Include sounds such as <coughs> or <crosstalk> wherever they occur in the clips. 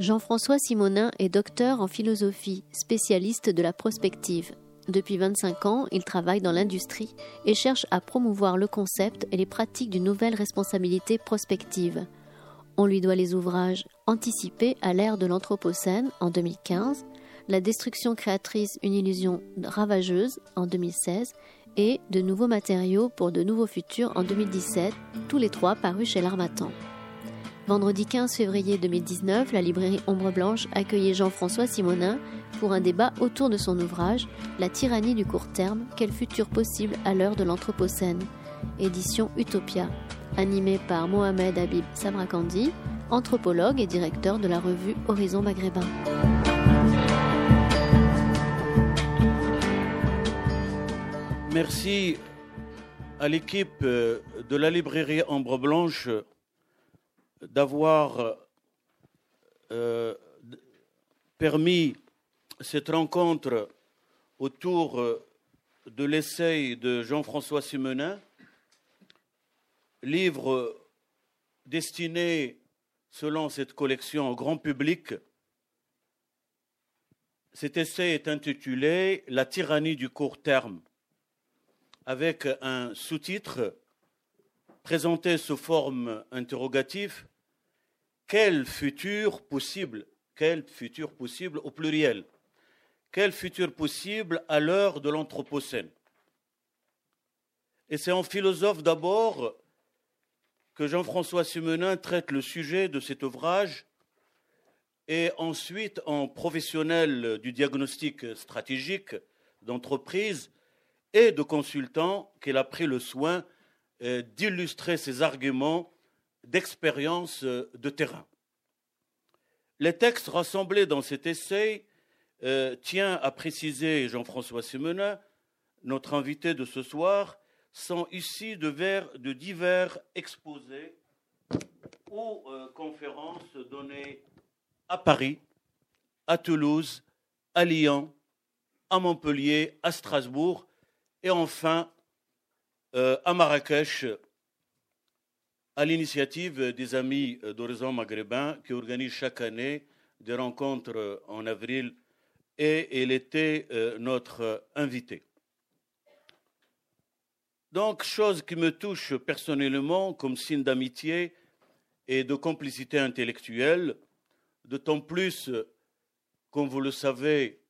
Jean-François Simonin est docteur en philosophie, spécialiste de la prospective. Depuis 25 ans, il travaille dans l'industrie et cherche à promouvoir le concept et les pratiques d'une nouvelle responsabilité prospective. On lui doit les ouvrages Anticipés à l'ère de l'Anthropocène en 2015, La destruction créatrice, une illusion ravageuse en 2016 et De nouveaux matériaux pour de nouveaux futurs en 2017, tous les trois parus chez l'Armatan. Vendredi 15 février 2019, la librairie Ombre Blanche accueillait Jean-François Simonin pour un débat autour de son ouvrage La tyrannie du court terme, quel futur possible à l'heure de l'Anthropocène? Édition Utopia, animé par Mohamed Habib Samrakandi, anthropologue et directeur de la revue Horizon Maghrébin. Merci à l'équipe de la librairie Ombre Blanche d'avoir euh, permis cette rencontre autour de l'essai de Jean-François Simenin, livre destiné, selon cette collection, au grand public. Cet essai est intitulé La tyrannie du court terme, avec un sous-titre présenté sous forme interrogative quel futur possible? Quel futur possible au pluriel? Quel futur possible à l'heure de l'Anthropocène? Et c'est en philosophe d'abord que Jean-François Simenin traite le sujet de cet ouvrage et ensuite en professionnel du diagnostic stratégique d'entreprise et de consultant qu'il a pris le soin euh, d'illustrer ses arguments d'expérience euh, de terrain. Les textes rassemblés dans cet essai euh, tient à préciser Jean-François Simenin, notre invité de ce soir, sont de, de divers exposés ou euh, conférences données à Paris, à Toulouse, à Lyon, à Montpellier, à Strasbourg et enfin à Marrakech à l'initiative des Amis d'Horizon Maghrébin qui organisent chaque année des rencontres en avril et elle était euh, notre invité. Donc, chose qui me touche personnellement comme signe d'amitié et de complicité intellectuelle, d'autant plus, comme vous le savez,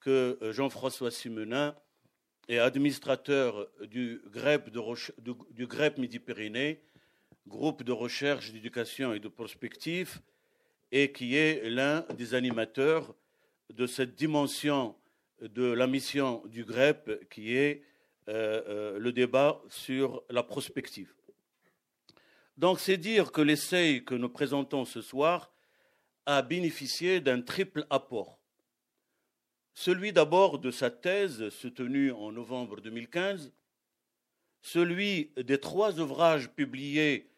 que Jean-François Simenin est administrateur du GREP, du Midi-Pyrénées groupe de recherche, d'éducation et de prospective, et qui est l'un des animateurs de cette dimension de la mission du GREP, qui est euh, euh, le débat sur la prospective. Donc c'est dire que l'essai que nous présentons ce soir a bénéficié d'un triple apport. Celui d'abord de sa thèse soutenue en novembre 2015, celui des trois ouvrages publiés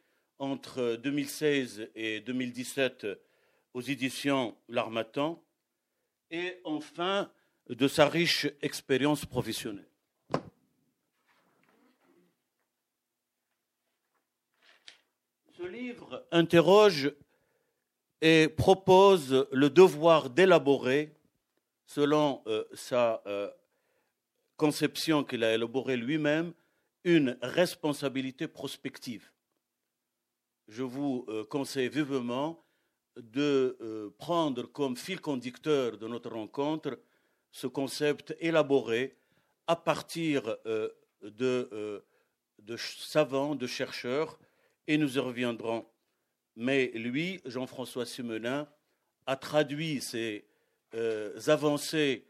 entre 2016 et 2017 aux éditions L'Armatan, et enfin de sa riche expérience professionnelle. Ce livre interroge et propose le devoir d'élaborer, selon euh, sa euh, conception qu'il a élaborée lui-même, une responsabilité prospective je vous euh, conseille vivement de euh, prendre comme fil conducteur de notre rencontre ce concept élaboré à partir euh, de, savants, de chercheurs, et nous y reviendrons. Mais lui, Jean-François Simenin, a traduit ces avancées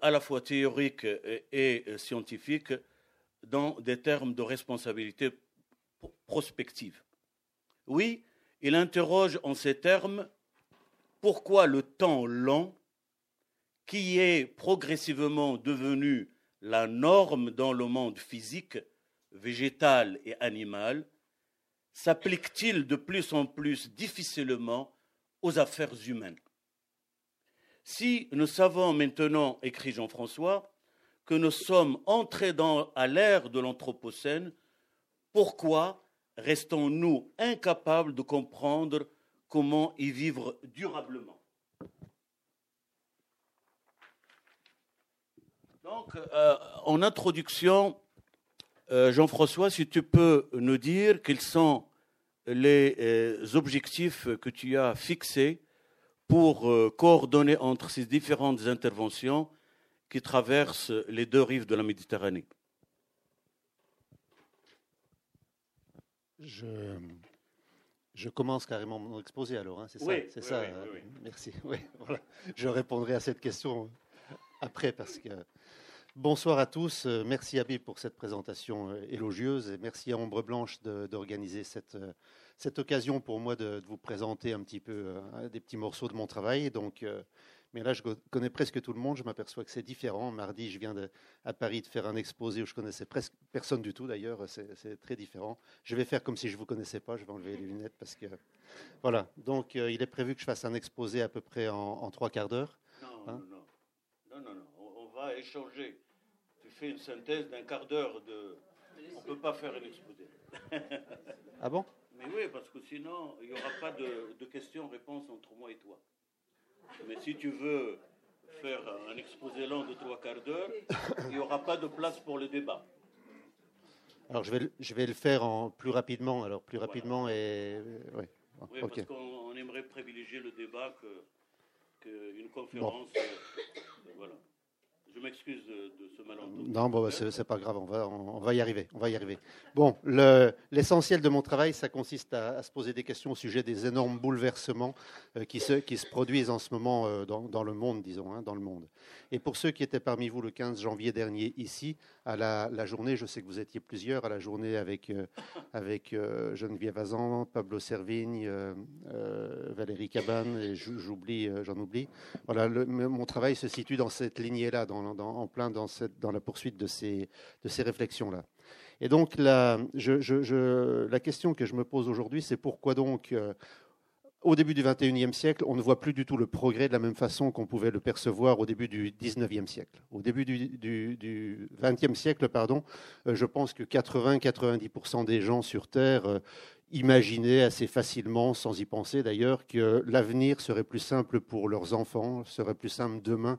à la fois théoriques et scientifiques dans des termes de responsabilité prospective. Oui, il interroge en ces termes pourquoi le temps long, qui est progressivement devenu la norme dans le monde physique, végétal et animal, s'applique-t-il de plus en plus difficilement aux affaires humaines? Si nous savons maintenant, écrit Jean-François, que nous sommes entrés dans, à l'ère de l'Anthropocène, pourquoi restons-nous incapables de comprendre comment y vivre durablement Donc, euh, en introduction, euh, Jean-François, si tu peux nous dire quels sont les euh, objectifs que tu as fixés pour coordonner entre ces différentes interventions qui traversent les deux rives de la Méditerranée. Je, je commence carrément mon exposé alors, hein, c'est ça, oui, ça. Euh, merci. <laughs> Voilà. Je répondrai à cette question après parce que bonsoir à tous. Merci Habib pour cette présentation euh, élogieuse et merci à Ombre Blanche d'organiser cette euh, cette occasion pour moi de, vous présenter un petit peu des petits morceaux de mon travail. Donc mais là, je connais presque tout le monde. Je m'aperçois que c'est différent. Mardi, je viens de, à Paris de faire un exposé où je connaissais presque personne du tout. D'ailleurs, c'est très différent. Je vais faire comme si je vous connaissais pas. Je vais enlever les lunettes parce que voilà. Donc, euh, il est prévu que je fasse un exposé à peu près en, trois quarts d'heure. Non, hein non, non, non, non, On, va échanger. Tu fais une synthèse d'un quart d'heure de. On peut pas faire un exposé. ah bon? Mais oui, parce que sinon, il n'y aura pas de, de questions-réponses entre moi et toi. Mais si tu veux faire un exposé long de trois quarts d'heure, il n'y aura pas de place pour le débat. Alors je vais, je vais le faire en plus rapidement. Alors plus rapidement et oui. Oui, parce qu'on aimerait privilégier le débat qu'une conférence. Euh, voilà. Je m'excuse de, ce malentendu. Non, bon, c'est pas grave, on va, on, va y arriver. On va y arriver. Bon, l'essentiel de mon travail, ça consiste à, se poser des questions au sujet des énormes bouleversements euh, qui, se, qui se produisent en ce moment euh, dans, dans, le monde, disons, hein, dans le monde. Et pour ceux qui étaient parmi vous le 15 janvier dernier ici, à la, journée, je sais que vous étiez plusieurs, à la journée avec, euh, avec Geneviève Azan, Pablo Servigne, Valérie Cabane, et j'oublie, j'en oublie. Voilà, mon travail se situe dans cette lignée-là, dans en plein dans, la poursuite de ces, réflexions-là. Et donc, la, question que je me pose aujourd'hui, c'est pourquoi donc, euh, au début du XXIe siècle, on ne voit plus du tout le progrès de la même façon qu'on pouvait le percevoir au début du XIXe siècle. Au début du, XXe siècle, pardon, euh, je pense que 80-90% des gens sur Terre euh, imaginaient assez facilement, sans y penser d'ailleurs, que l'avenir serait plus simple pour leurs enfants, serait plus simple demain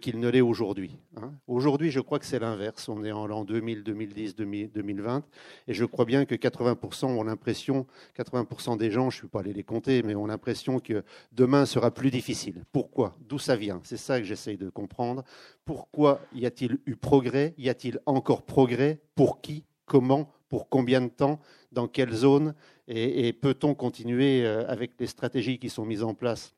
qu'il ne l'est aujourd'hui. Hein. Aujourd'hui, je crois que c'est l'inverse. On est en l'an 2000, 2010, 2020, et je crois bien que 80% ont l'impression, 80% des gens, je ne suis pas allé les compter, mais ont l'impression que demain sera plus difficile. Pourquoi? D'où ça vient? C'est ça que j'essaye de comprendre. Pourquoi y a-t-il eu progrès? Y a-t-il encore progrès? Pour qui? Comment? Pour combien de temps? Dans quelle zone? Et, et peut-on continuer euh, avec les stratégies qui sont mises en place?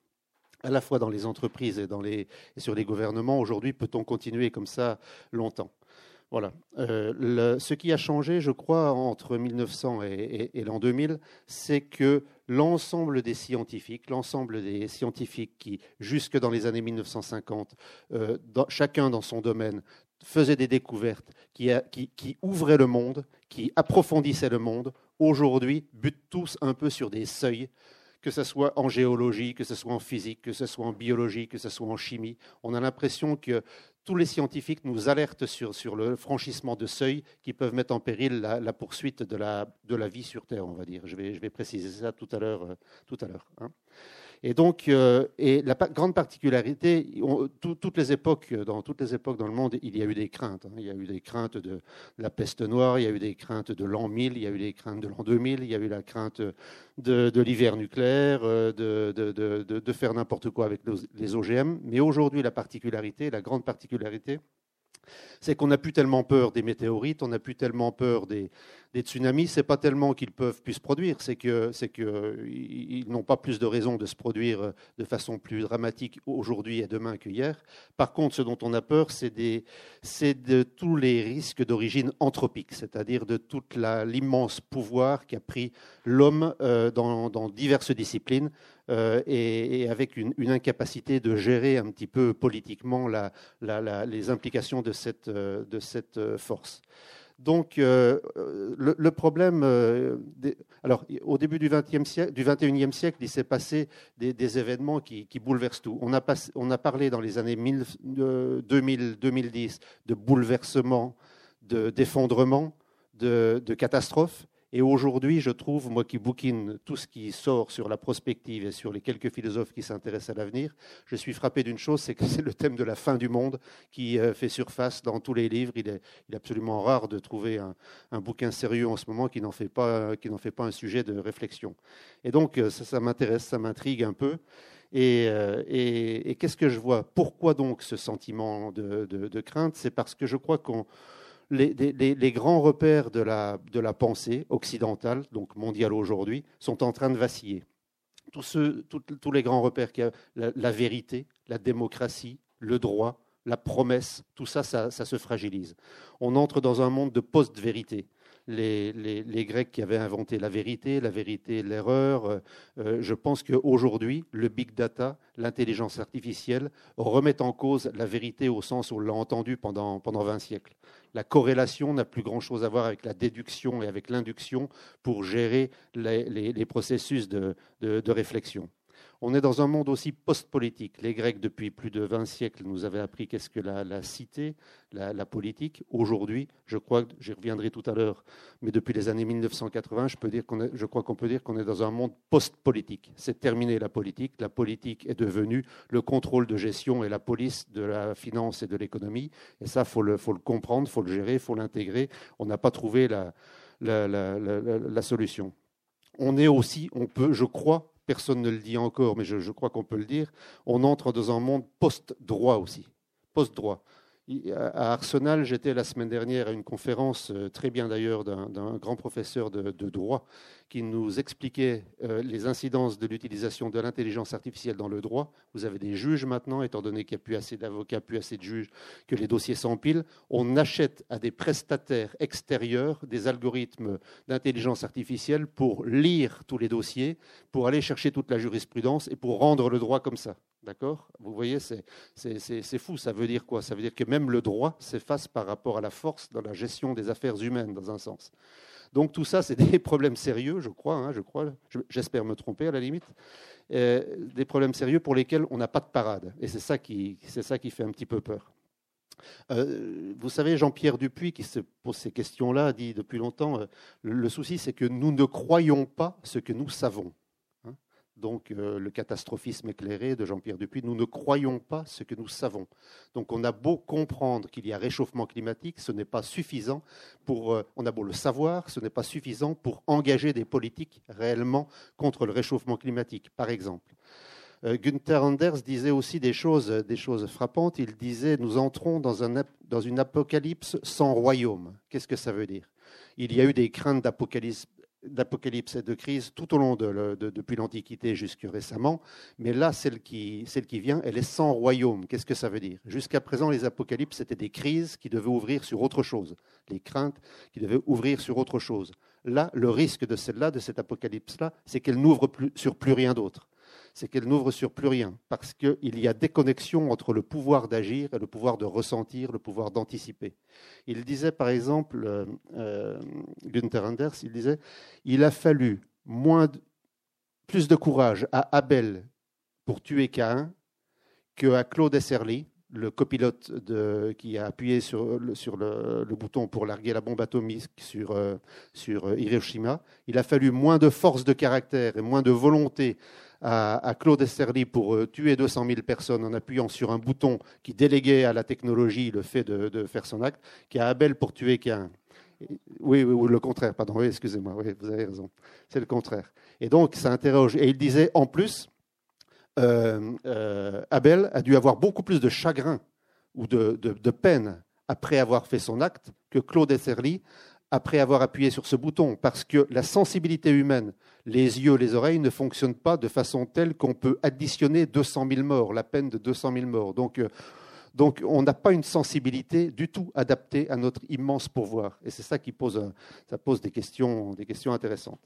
À la fois dans les entreprises et, dans les, sur les gouvernements. Aujourd'hui, peut-on continuer comme ça longtemps? Voilà. Euh, ce qui a changé, je crois, entre 1900 et, l'an 2000, c'est que l'ensemble des scientifiques, l'ensemble des scientifiques qui, jusque dans les années 1950, euh, chacun dans son domaine, faisaient des découvertes, qui ouvraient le monde, qui approfondissaient le monde, aujourd'hui butent tous un peu sur des seuils que ce soit en géologie, que ce soit en physique, que ce soit en biologie, que ce soit en chimie. On a l'impression que tous les scientifiques nous alertent sur, sur le franchissement de seuils qui peuvent mettre en péril la, poursuite de la, de la, vie sur Terre, on va dire. Je vais, je vais préciser ça tout à l'heure. Euh. Hein. Et donc, euh, et la grande particularité, toutes les époques, dans toutes les époques dans le monde, il y a eu des craintes. Hein. Il y a eu des craintes de, la peste noire, il y a eu des craintes de l'an 1000, il y a eu des craintes de l'an 2000, il y a eu la crainte de, l'hiver nucléaire, euh, de, faire n'importe quoi avec les OGM. Mais aujourd'hui, la particularité, la grande particularité, c'est qu'on n'a plus tellement peur des météorites, on n'a plus tellement peur des, des tsunamis, c'est pas tellement qu'ils peuvent plus se produire, c'est que c'est qu'ils n'ont pas plus de raisons de se produire de façon plus dramatique aujourd'hui et demain qu'hier. Par contre, ce dont on a peur, c'est de tous les risques d'origine anthropique, c'est-à-dire de tout l'immense pouvoir qu'a pris l'homme euh, dans, diverses disciplines euh, et, avec une, incapacité de gérer un petit peu politiquement les implications de cette, euh, cette force. Donc, euh, le, problème, euh, alors, au début du, 20e siècle, du 21e siècle, il s'est passé des, événements qui, bouleversent tout. On a, parlé dans les années 2000-2010 de bouleversements, d'effondrements, de, de catastrophes. Et aujourd'hui, je trouve, moi qui bouquine tout ce qui sort sur la prospective et sur les quelques philosophes qui s'intéressent à l'avenir, je suis frappé d'une chose, c'est que <laughs> c'est le thème de la fin du monde qui euh, fait surface dans tous les livres. Il est, absolument rare de trouver un, bouquin sérieux en ce moment qui n'en fait, pas, fait pas un sujet de réflexion. Et donc, euh, ça, m'intéresse, ça m'intrigue un peu. Euh, et, qu'est-ce que je vois? Pourquoi donc ce sentiment de crainte? C'est parce que je crois qu'on les, grands repères de la, pensée occidentale, donc mondiale aujourd'hui, sont en train de vaciller. Tous, les grands repères, la, la, vérité, la démocratie, le droit, la promesse, tout ça, ça, se fragilise. On entre dans un monde de post-vérité. Les, Grecs qui avaient inventé la vérité, la vérité, l'erreur. Euh, euh, je pense qu'aujourd'hui, le big data, l'intelligence artificielle remettent en cause la vérité au sens où on l'a entendu pendant, pendant 20 siècles. La corrélation n'a plus grand-chose à voir avec la déduction et avec l'induction pour gérer les, processus de réflexion. On est dans un monde aussi post-politique. Les Grecs, depuis plus de 20 siècles, nous avaient appris qu'est-ce que la, cité, la, politique. Aujourd'hui, je crois, j'y reviendrai tout à l'heure, mais depuis les années 1980, je, peux dire qu'on je crois qu'on peut dire qu'on est dans un monde post-politique. C'est terminé la politique. La politique est devenue le contrôle de gestion et la police de la finance et de l'économie. Et ça, il faut le, faut le comprendre, il faut le gérer, il faut l'intégrer. On n'a pas trouvé la, la solution. On est aussi, on peut, je crois, personne ne le dit encore, mais je, crois qu'on peut le dire, on entre dans un monde post-droit aussi. Post-droit. À Arsenal, j'étais la semaine dernière à une conférence, euh, très bien d'ailleurs, d'un grand professeur de, droit qui nous expliquait euh, les incidences de l'utilisation de l'intelligence artificielle dans le droit. Vous avez des juges maintenant, étant donné qu'il n'y a plus assez d'avocats, plus assez de juges, que les dossiers s'empilent. On achète à des prestataires extérieurs des algorithmes d'intelligence artificielle pour lire tous les dossiers, pour aller chercher toute la jurisprudence et pour rendre le droit comme ça. D'accord? Vous voyez, c'est fou. Ça veut dire quoi? Ça veut dire que même le droit s'efface par rapport à la force dans la gestion des affaires humaines, dans un sens. Donc tout ça, c'est <laughs> des problèmes sérieux, je crois. Hein, je crois. J'espère me tromper à la limite. Euh, des problèmes sérieux pour lesquels on n'a pas de parade. Et c'est ça qui, fait un petit peu peur. Euh, vous savez, Jean-Pierre Dupuis, qui se pose ces questions-là, dit depuis longtemps, euh, le souci, c'est que nous ne croyons pas ce que nous savons donc euh, le catastrophisme éclairé de Jean-Pierre Dupuis, nous ne croyons pas ce que nous savons. Donc on a beau comprendre qu'il y a réchauffement climatique, ce n'est pas suffisant pour, euh, on a beau le savoir, ce n'est pas suffisant pour engager des politiques réellement contre le réchauffement climatique, par exemple. Euh, Günther Anders disait aussi des choses, choses frappantes. Il disait Nous entrons dans, dans une apocalypse sans royaume. Qu'est-ce que ça veut dire? Il y a eu des craintes d'apocalypse d'apocalypse et de crise tout au long de, depuis l'Antiquité jusque récemment, mais là, celle qui, celle qui vient, elle est sans royaume. Qu'est-ce que ça veut dire? Jusqu'à présent, les apocalypses, c'était des crises qui devaient ouvrir sur autre chose, les craintes qui devaient ouvrir sur autre chose. Là, le risque de celle-là, de cet apocalypse-là, c'est qu'elle n'ouvre sur plus rien d'autre c'est qu'elle n'ouvre sur plus rien, parce qu'il y a déconnexion entre le pouvoir d'agir et le pouvoir de ressentir, le pouvoir d'anticiper. Il disait par exemple, euh, euh, Günther Anders, il disait, il a fallu plus de courage à Abel pour tuer Cain qu'à Claude Esserly, le copilote de, qui a appuyé sur, le, bouton pour larguer la bombe atomique sur, euh, sur Hiroshima. Il a fallu moins de force de caractère et moins de volonté à, Claude Esterly pour euh, tuer 200 000 personnes en appuyant sur un bouton qui déléguait à la technologie le fait de, faire son acte, qu'à Abel pour tuer qu'un. Oui, ou le contraire, pardon, oui, excusez-moi, oui, vous avez raison. C'est le contraire. Et donc, ça interroge. Et il disait, en plus, euh, euh, Abel a dû avoir beaucoup plus de chagrin ou de, de, peine après avoir fait son acte que Claude Esserly après avoir appuyé sur ce bouton, parce que la sensibilité humaine, les yeux, les oreilles ne fonctionnent pas de façon telle qu'on peut additionner 200 000 morts, la peine de 200 000 morts. Donc, euh, donc on n'a pas une sensibilité du tout adaptée à notre immense pouvoir. Et c'est ça qui pose, ça pose des, questions, des questions intéressantes.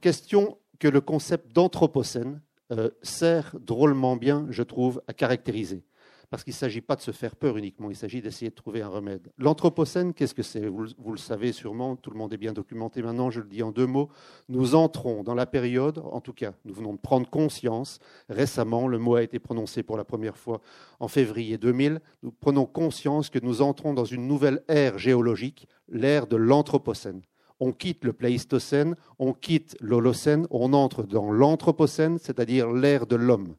Question que le concept d'anthropocène euh, sert drôlement bien, je trouve, à caractériser parce qu'il ne s'agit pas de se faire peur uniquement, il s'agit d'essayer de trouver un remède. L'Anthropocène, qu'est-ce que c'est? Vous, le savez sûrement, tout le monde est bien documenté maintenant, je le dis en deux mots. Nous entrons dans la période, en tout cas, nous venons de prendre conscience, récemment, le mot a été prononcé pour la première fois en février 2000, nous prenons conscience que nous entrons dans une nouvelle ère géologique, l'ère de l'Anthropocène. On quitte le Pléistocène, on quitte l'Holocène, on entre dans l'Anthropocène, c'est-à-dire l'ère de l'homme.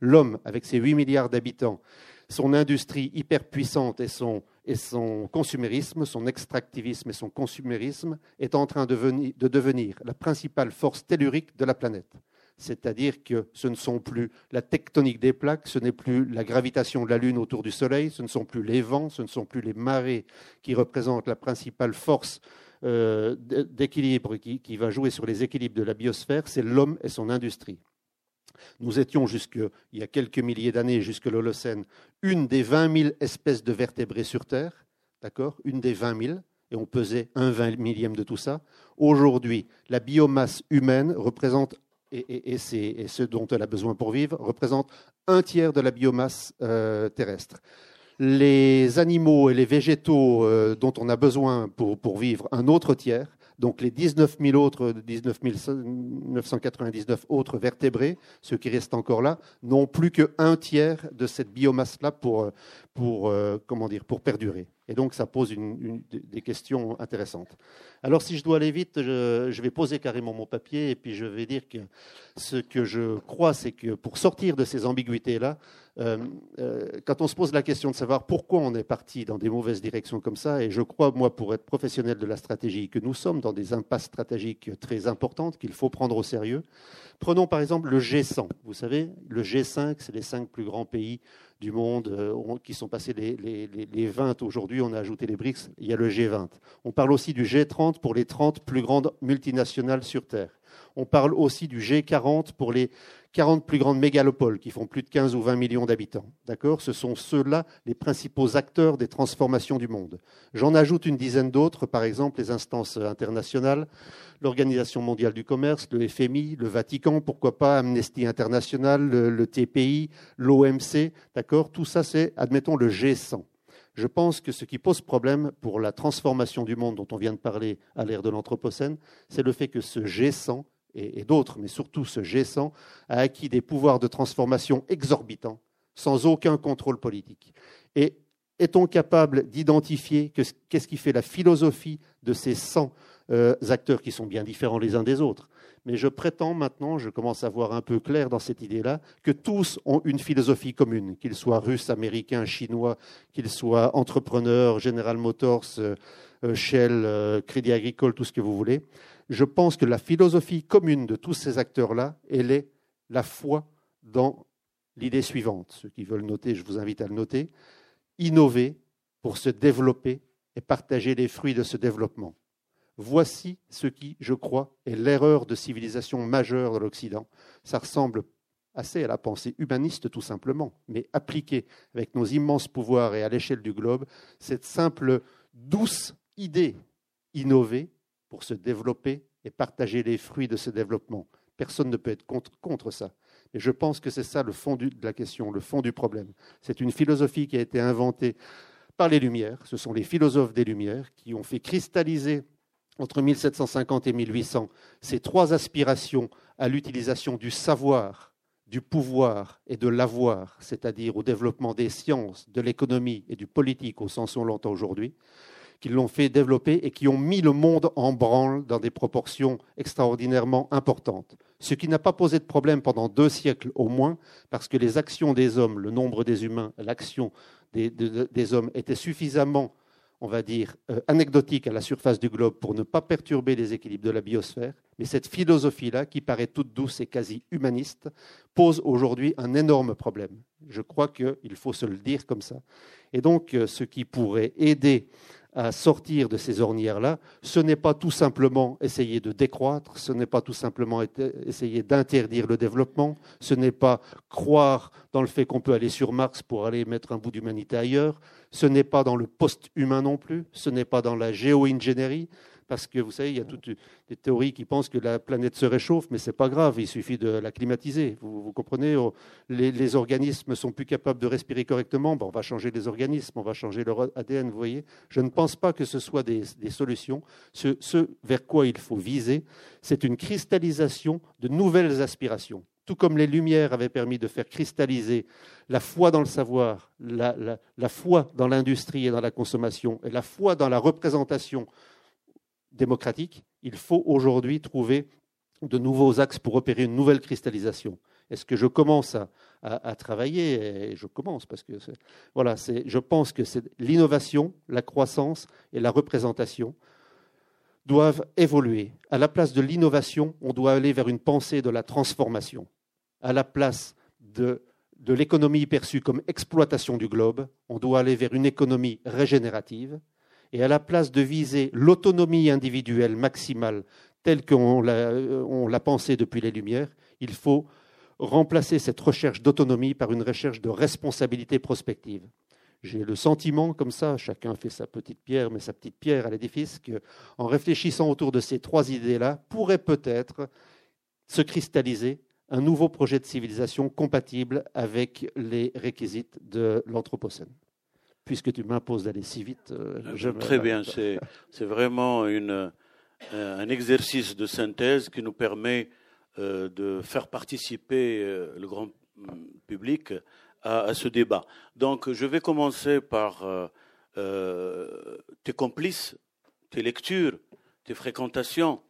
L'homme, avec ses 8 milliards d'habitants, son industrie hyper puissante et son, et son consumérisme, son extractivisme et son consumérisme, est en train de, de devenir la principale force tellurique de la planète c'est-à-dire que ce ne sont plus la tectonique des plaques, ce n'est plus la gravitation de la Lune autour du Soleil, ce ne sont plus les vents, ce ne sont plus les marées qui représentent la principale force euh, d'équilibre qui, qui, va jouer sur les équilibres de la biosphère, c'est l'homme et son industrie. Nous étions, jusque, il y a quelques milliers d'années, jusque l'Holocène, une des 20 000 espèces de vertébrés sur Terre, d'accord? Une des 20 000, et on pesait un vingt millième de tout ça. Aujourd'hui, la biomasse humaine représente et, ce dont elle a besoin pour vivre, représente un tiers de la biomasse euh, terrestre. Les animaux et les végétaux euh, dont on a besoin pour, pour, vivre, un autre tiers. Donc les 19 000 autres, 19 999 autres vertébrés, ceux qui restent encore là, n'ont plus qu'un tiers de cette biomasse-là pour, pour, euh, comment dire, pour perdurer. Et donc, ça pose une, des questions intéressantes. Alors, si je dois aller vite, je, vais poser carrément mon papier et puis je vais dire que ce que je crois, c'est que pour sortir de ces ambiguïtés-là, euh, euh, quand on se pose la question de savoir pourquoi on est parti dans des mauvaises directions comme ça, et je crois, moi, pour être professionnel de la stratégie, que nous sommes dans des impasses stratégiques très importantes qu'il faut prendre au sérieux. Prenons par exemple le G100. Vous savez, le G5, c'est les cinq plus grands pays du monde euh, qui sont passés les, les, 20 aujourd'hui, on a ajouté les BRICS, il y a le G20. On parle aussi du G30 pour les 30 plus grandes multinationales sur Terre. On parle aussi du G40 pour les 40 plus grandes mégalopoles qui font plus de 15 ou 20 millions d'habitants. D'accord? Ce sont ceux-là les principaux acteurs des transformations du monde. J'en ajoute une dizaine d'autres, par exemple les instances internationales, l'Organisation mondiale du commerce, le FMI, le Vatican, pourquoi pas Amnesty International, le, TPI, l'OMC. D'accord? Tout ça, c'est, admettons, le G100. Je pense que ce qui pose problème pour la transformation du monde dont on vient de parler à l'ère de l'Anthropocène, c'est le fait que ce G100 et, d'autres, mais surtout ce G100, a acquis des pouvoirs de transformation exorbitants, sans aucun contrôle politique. Et est-on capable d'identifier qu'est-ce qui fait la philosophie de ces 100 euh, acteurs qui sont bien différents les uns des autres? Mais je prétends maintenant, je commence à voir un peu clair dans cette idée-là, que tous ont une philosophie commune, qu'ils soient russes, américains, chinois, qu'ils soient entrepreneurs, General Motors, euh, euh, Shell, Crédit Agricole, tout ce que vous voulez je pense que la philosophie commune de tous ces acteurs-là, elle est la foi dans l'idée suivante. Ceux qui veulent noter, je vous invite à le noter. Innover pour se développer et partager les fruits de ce développement. Voici ce qui, je crois, est l'erreur de civilisation majeure de l'Occident. Ça ressemble assez à la pensée humaniste tout simplement, mais appliquée avec nos immenses pouvoirs et à l'échelle du globe, cette simple douce idée innover pour se développer et partager les fruits de ce développement. Personne ne peut être contre, contre ça. Et je pense que c'est ça le fond de la question, le fond du problème. C'est une philosophie qui a été inventée par les Lumières. Ce sont les philosophes des Lumières qui ont fait cristalliser entre 1750 et 1800 ces trois aspirations à l'utilisation du savoir, du pouvoir et de l'avoir, c'est-à-dire au développement des sciences, de l'économie et du politique au sens où on l'entend aujourd'hui qui l'ont fait développer et qui ont mis le monde en branle dans des proportions extraordinairement importantes. Ce qui n'a pas posé de problème pendant deux siècles au moins, parce que les actions des hommes, le nombre des humains, l'action des, hommes étaient suffisamment, on va dire, euh, anecdotiques à la surface du globe pour ne pas perturber les équilibres de la biosphère. Mais cette philosophie-là, qui paraît toute douce et quasi humaniste, pose aujourd'hui un énorme problème. Je crois qu'il faut se le dire comme ça. Et donc, euh, ce qui pourrait aider à sortir de ces ornières-là, ce n'est pas tout simplement essayer de décroître, ce n'est pas tout simplement essayer d'interdire le développement, ce n'est pas croire dans le fait qu'on peut aller sur Mars pour aller mettre un bout d'humanité ailleurs, ce n'est pas dans le post-humain non plus, ce n'est pas dans la géo-ingénierie, parce que vous savez, il y a toutes des théories qui pensent que la planète se réchauffe, mais ce n'est pas grave, il suffit de la climatiser. Vous, comprenez oh, les, organismes sont plus capables de respirer correctement, bon, on va changer les organismes, on va changer leur ADN, vous voyez. Je ne pense pas que ce soit des, solutions. Ce, ce vers quoi il faut viser, c'est une cristallisation de nouvelles aspirations tout comme les Lumières avaient permis de faire cristalliser la foi dans le savoir, la, la foi dans l'industrie et dans la consommation, et la foi dans la représentation démocratique, il faut aujourd'hui trouver de nouveaux axes pour opérer une nouvelle cristallisation. Est-ce que je commence à, travailler? Je commence parce que voilà, je pense que l'innovation, la croissance et la représentation doivent évoluer. À la place de l'innovation, on doit aller vers une pensée de la transformation. À la place de l'économie perçue comme exploitation du globe, on doit aller vers une économie régénérative. Et à la place de viser l'autonomie individuelle maximale telle qu'on l'a pensée depuis les Lumières, il faut remplacer cette recherche d'autonomie par une recherche de responsabilité prospective. J'ai le sentiment, comme ça, chacun fait sa petite pierre, mais sa petite pierre à l'édifice, qu'en réfléchissant autour de ces trois idées-là, pourrait peut-être se cristalliser un nouveau projet de civilisation compatible avec les réquisites de l'Anthropocène. Puisque tu m'imposes d'aller si vite, euh, je Très bien, c'est vraiment une, un exercice de synthèse qui nous permet euh, de faire participer euh, le grand public à, ce débat. Donc, je vais commencer par euh, euh, tes complices, tes lectures, tes fréquentations.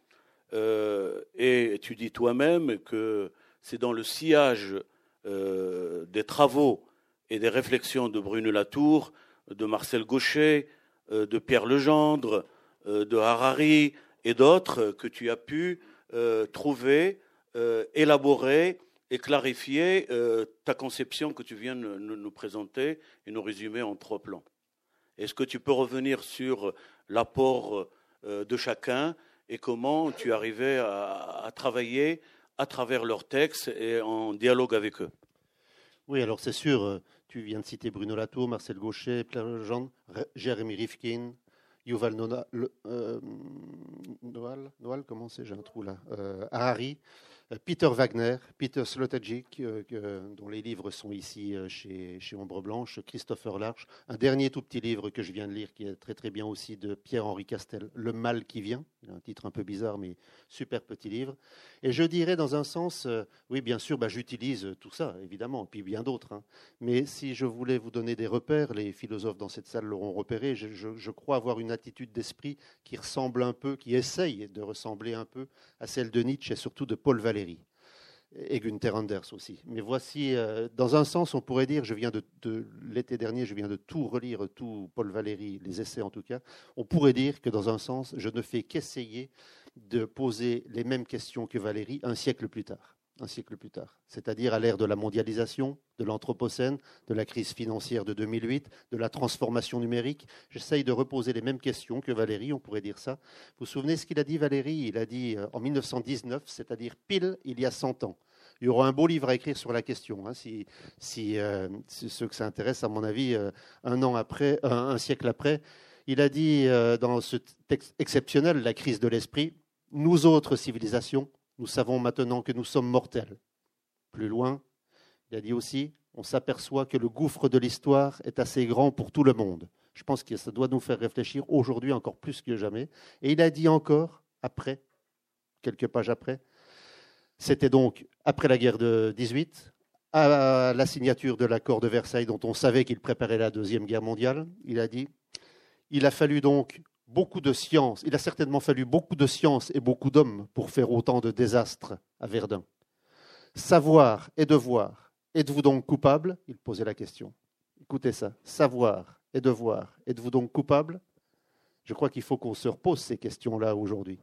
Euh, et tu dis toi-même que c'est dans le sillage des travaux et des réflexions de Bruno Latour, de Marcel Gaucher, de Pierre Legendre, de Harari et d'autres que tu as pu trouver, élaborer et clarifier euh, ta conception que tu viens de nous présenter et nous résumer en trois plans. Est-ce que tu peux revenir sur l'apport euh, de chacun et comment tu arrivais à, travailler à travers leurs textes et en dialogue avec eux? Oui, alors c'est sûr, euh, tu viens de citer Bruno Latour, Marcel Gaucher, Pierre Jean, Jérémy Rifkin, Yuval Noal, comment c'est, j'ai un trou là, Harari. Euh, Peter Wagner, Peter Sloterdijk, euh, dont les livres sont ici euh, chez, Ombre Blanche, Christopher Larche, un dernier tout petit livre que je viens de lire qui est très très bien aussi de Pierre-Henri Castel, Le mal qui vient, un titre un peu bizarre mais super petit livre. Et je dirais dans un sens, oui bien sûr, bah, j'utilise tout ça évidemment, puis bien d'autres. Hein. Mais si je voulais vous donner des repères, les philosophes dans cette salle l'auront repéré, je, je crois avoir une attitude d'esprit qui ressemble un peu, qui essaye de ressembler un peu à celle de Nietzsche et surtout de Paul Valéry et Gunther Anders aussi. Mais voici, euh, dans un sens, on pourrait dire, je viens de, l'été dernier, je viens de tout relire, tout Paul Valéry, les essais en tout cas, on pourrait dire que dans un sens, je ne fais qu'essayer de poser les mêmes questions que Valéry un siècle plus tard un siècle plus tard, c'est-à-dire à, l'ère de la mondialisation, de l'Anthropocène, de la crise financière de 2008, de la transformation numérique. J'essaye de reposer les mêmes questions que Valérie, on pourrait dire ça. Vous vous souvenez ce qu'il a dit Valérie? Il a dit euh, en 1919, c'est-à-dire pile il y a 100 ans. Il y aura un beau livre à écrire sur la question, hein, si, euh, si, ceux que ça intéresse, à mon avis, euh, un an après, un siècle après. Il a dit dans ce texte exceptionnel, La crise de l'esprit, nous autres civilisations, nous savons maintenant que nous sommes mortels. Plus loin, il a dit aussi, on s'aperçoit que le gouffre de l'histoire est assez grand pour tout le monde. Je pense que ça doit nous faire réfléchir aujourd'hui encore plus que jamais. Et il a dit encore, après, quelques pages après, c'était donc après la guerre de 18, à la signature de l'accord de Versailles dont on savait qu'il préparait la Deuxième Guerre mondiale, il a dit, il a fallu donc beaucoup de science, il a certainement fallu beaucoup de science et beaucoup d'hommes pour faire autant de désastres à Verdun. Savoir et devoir, êtes-vous donc coupable? Il posait la question. Écoutez ça, savoir et devoir, êtes-vous donc coupable? Je crois qu'il faut qu'on se repose ces questions-là aujourd'hui.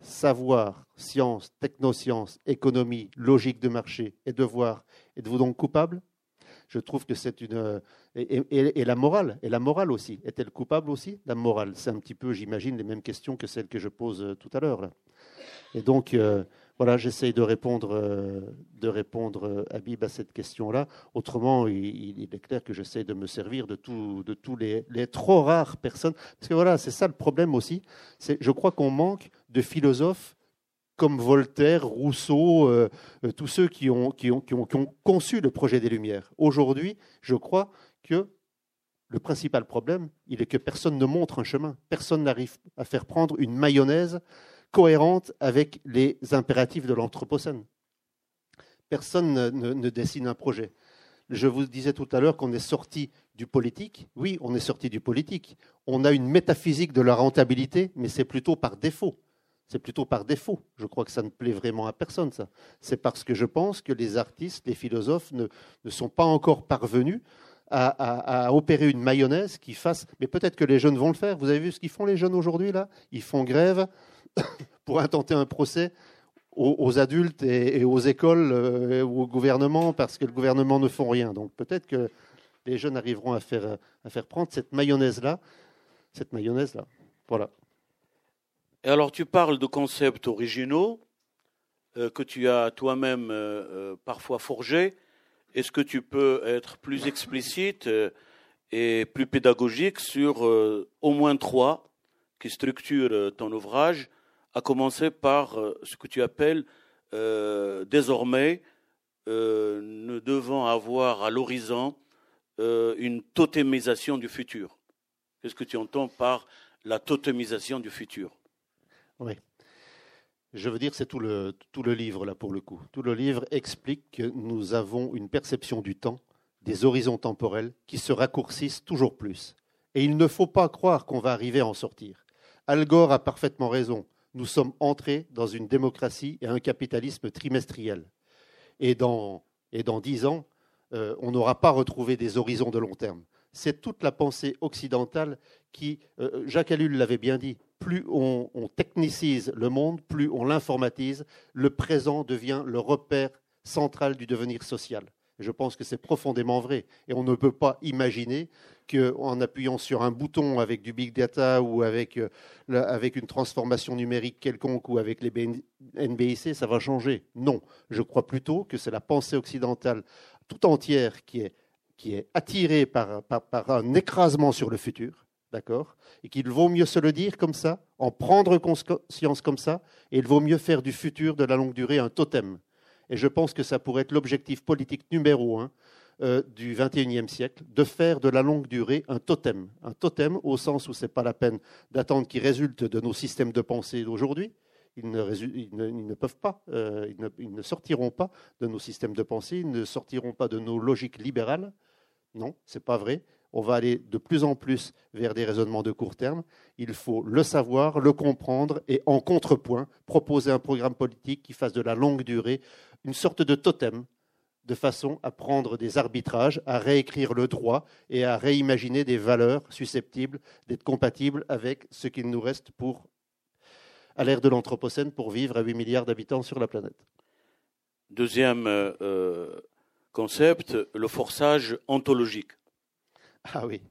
Savoir, science, technoscience, économie, logique de marché et devoir, êtes-vous donc coupable? Je trouve que c'est une. Et, la morale, et la morale aussi. Est-elle coupable aussi? La morale, c'est un petit peu, j'imagine, les mêmes questions que celles que je pose euh, tout à l'heure. Et donc, euh, voilà, j'essaye de répondre, euh, de répondre, Habib, à cette question-là. Autrement, il, est clair que j'essaie de me servir de, tout, de tous les, les, trop rares personnes. Parce que voilà, c'est ça le problème aussi. Je crois qu'on manque de philosophes comme Voltaire, Rousseau, euh, euh, tous ceux qui ont, conçu le projet des Lumières. Aujourd'hui, je crois que le principal problème, il est que personne ne montre un chemin. Personne n'arrive à faire prendre une mayonnaise cohérente avec les impératifs de l'Anthropocène. Personne ne, ne, dessine un projet. je vous disais tout à l'heure qu'on est sorti du politique. Oui, on est sorti du politique. On a une métaphysique de la rentabilité, mais c'est plutôt par défaut. C'est plutôt par défaut. Je crois que ça ne plaît vraiment à personne, ça. C'est parce que je pense que les artistes, les philosophes ne, sont pas encore parvenus à, opérer une mayonnaise qui fasse. Mais peut-être que les jeunes vont le faire. Vous avez vu ce qu'ils font, les jeunes aujourd'hui, là? Ils font grève <coughs> pour intenter un procès aux, adultes et, aux écoles euh, ou au gouvernement parce que le gouvernement ne font rien. Donc peut-être que les jeunes arriveront à faire, à faire prendre cette mayonnaise-là. Cette mayonnaise-là. Voilà. Et alors tu parles de concepts originaux euh, que tu as toi-même euh, parfois forgés. Est-ce que tu peux être plus explicite et plus pédagogique sur au moins trois qui structurent ton ouvrage à commencer par euh, ce que tu appelles euh, désormais euh, ne devant avoir à l'horizon une totémisation du futur. Qu'est-ce que tu entends par la totémisation du futur? Oui. Je veux dire, c'est tout le, livre, là, pour le coup. Tout le livre explique que nous avons une perception du temps, des horizons temporels, qui se raccourcissent toujours plus. Et il ne faut pas croire qu'on va arriver à en sortir. Al Gore a parfaitement raison nous sommes entrés dans une démocratie et un capitalisme trimestriel. Et dans, et dans dix ans, euh, on n'aura pas retrouvé des horizons de long terme. C'est toute la pensée occidentale qui, euh, Jacques Ellul l'avait bien dit, plus on, technicise le monde, plus on l'informatise, le présent devient le repère central du devenir social. Je pense que c'est profondément vrai. Et on ne peut pas imaginer qu'en appuyant sur un bouton avec du big data ou avec, euh, une transformation numérique quelconque ou avec les NBIC, ça va changer. Non, je crois plutôt que c'est la pensée occidentale tout entière qui est, attirée par, un écrasement sur le futur, d'accord Et qu'il vaut mieux se le dire comme ça, en prendre conscience comme ça, et il vaut mieux faire du futur de la longue durée un totem. Et je pense que ça pourrait être l'objectif politique numéro un euh, du XXIe siècle, de faire de la longue durée un totem. Un totem au sens où ce n'est pas la peine d'attendre qu'il résulte de nos systèmes de pensée d'aujourd'hui. Ils ne, peuvent pas, euh, ils, ils, ne, sortiront pas de nos systèmes de pensée, ils ne sortiront pas de nos logiques libérales. Non, ce n'est pas vrai. On va aller de plus en plus vers des raisonnements de court terme. Il faut le savoir, le comprendre et en contrepoint, proposer un programme politique qui fasse de la longue durée une sorte de totem de façon à prendre des arbitrages, à réécrire le droit et à réimaginer des valeurs susceptibles d'être compatibles avec ce qu'il nous reste pour, à l'ère de l'Anthropocène pour vivre à 8 milliards d'habitants sur la planète. Deuxième euh, concept, le forçage ontologique. Ah oui,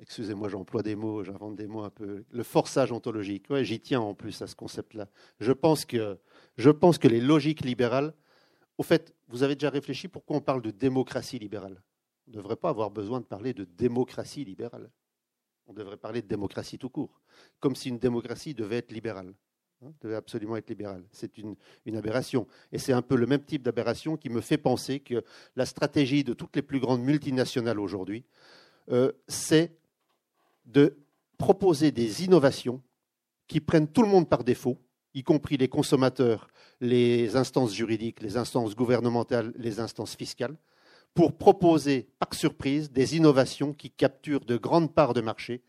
excusez-moi, j'emploie des mots, j'invente des mots un peu. Le forçage ontologique, j'y tiens en plus à ce concept-là. Je pense que, je pense que les logiques libérales au fait, vous avez déjà réfléchi pourquoi on parle de démocratie libérale? On ne devrait pas avoir besoin de parler de démocratie libérale. On devrait parler de démocratie tout court, comme si une démocratie devait être libérale. Hein, devait absolument être libérale. C'est une, aberration. Et c'est un peu le même type d'aberration qui me fait penser que la stratégie de toutes les plus grandes multinationales aujourd'hui, euh, c'est de proposer des innovations qui prennent tout le monde par défaut, y compris les consommateurs, les instances juridiques, les instances gouvernementales, les instances fiscales, pour proposer par surprise des innovations qui capturent de grandes parts de marché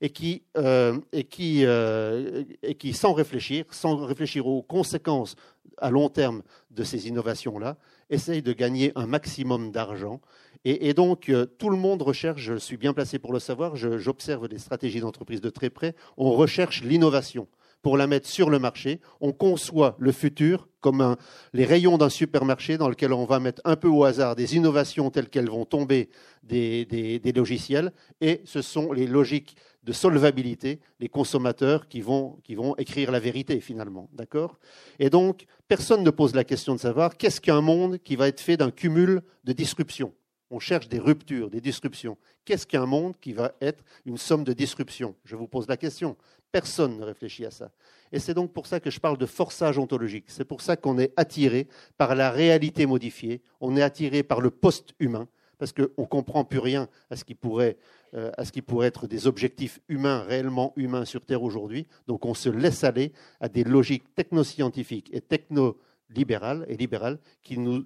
et qui, euh, euh, et qui sans réfléchir, sans réfléchir aux conséquences à long terme de ces innovations-là, essayent de gagner un maximum d'argent. Et, donc, euh, tout le monde recherche, je suis bien placé pour le savoir, j'observe les stratégies d'entreprise de très près, on recherche l'innovation pour la mettre sur le marché. On conçoit le futur comme les rayons d'un supermarché dans lequel on va mettre un peu au hasard des innovations telles qu'elles vont tomber des, logiciels. Et ce sont les logiques de solvabilité, les consommateurs qui vont, qui vont écrire la vérité finalement. D'accord? Et donc, personne ne pose la question de savoir qu'est-ce qu'un monde qui va être fait d'un cumul de disruptions? On cherche des ruptures, des disruptions. Qu'est-ce qu'un monde qui va être une somme de disruptions? Je vous pose la question. Personne ne réfléchit à ça. Et c'est donc pour ça que je parle de forçage ontologique. C'est pour ça qu'on est attiré par la réalité modifiée, on est attiré par le post-humain, parce qu'on ne comprend plus rien à ce, qui pourrait, euh, à ce qui pourrait être des objectifs humains, réellement humains sur Terre aujourd'hui. Donc on se laisse aller à des logiques technoscientifiques et technolibérales et libérales qui nous,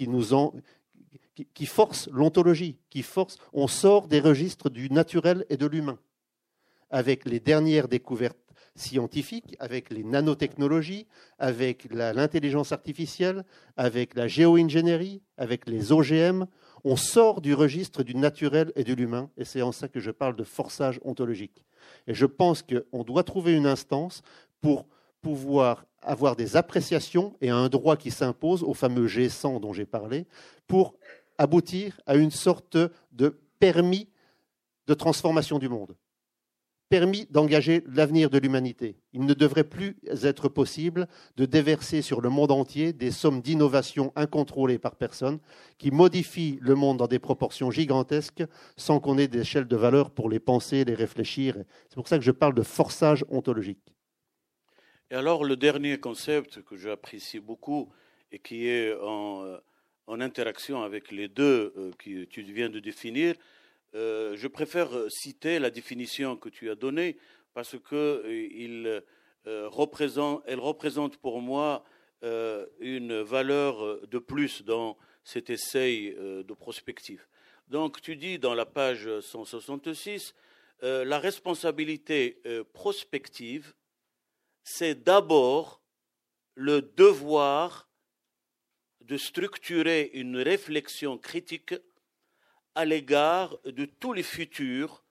nous, qui, force l'ontologie, qui force. On sort des registres du naturel et de l'humain, avec les dernières découvertes scientifiques, avec les nanotechnologies, avec l'intelligence artificielle, avec la géo-ingénierie, avec les OGM. On sort du registre du naturel et de l'humain, et c'est en ça que je parle de forçage ontologique. Et je pense qu'on doit trouver une instance pour pouvoir avoir des appréciations et un droit qui s'impose au fameux G100 dont j'ai parlé, pour aboutir à une sorte de permis de transformation du monde, permis d'engager l'avenir de l'humanité. Il ne devrait plus être possible de déverser sur le monde entier des sommes d'innovation incontrôlées par personne qui modifient le monde dans des proportions gigantesques sans qu'on ait d'échelle de valeur pour les penser, les réfléchir. C'est pour ça que je parle de forçage ontologique. Et alors le dernier concept que j'apprécie beaucoup et qui est en, euh, interaction avec les deux euh, que tu viens de définir, euh, je préfère citer la définition que tu as donnée parce que représente, représente pour moi une valeur de plus dans cet essai de prospective. Donc tu dis dans la page 166, la responsabilité prospective c'est d'abord le devoir de structurer une réflexion critique à l'égard de tous les futurs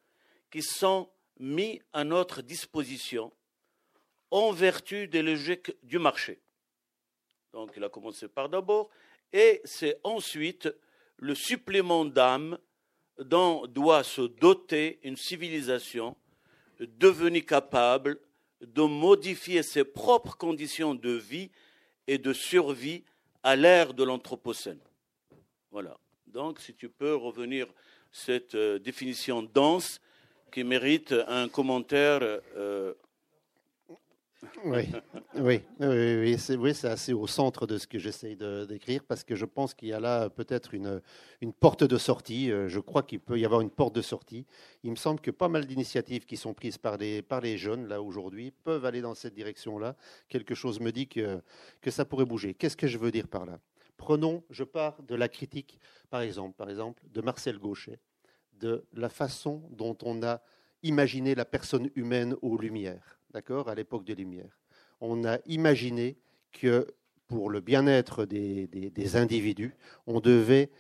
qui sont mis à notre disposition en vertu des logiques du marché. Donc il a commencé par d'abord, et c'est ensuite le supplément d'âme dont doit se doter une civilisation devenue capable de modifier ses propres conditions de vie et de survie à l'ère de l'Anthropocène. Voilà. Donc, si tu peux revenir cette euh, définition dense qui mérite un commentaire euh, oui, oui, oui, c'est assez au centre de ce que j'essaye d'écrire parce que je pense qu'il y a là peut-être une, une, porte de sortie. Euh, je crois qu'il peut y avoir une porte de sortie. Il me semble que pas mal d'initiatives qui sont prises par les, par les jeunes là aujourd'hui peuvent aller dans cette direction-là. Quelque chose me dit que, que ça pourrait bouger. Qu'est-ce que je veux dire par là? Prenons, je pars de la critique, par exemple, par exemple, de Marcel Gauchet, de la façon dont on a imaginé la personne humaine aux Lumières d'accord, à l'époque des Lumières. On a imaginé que pour le bien-être des, individus, on devait,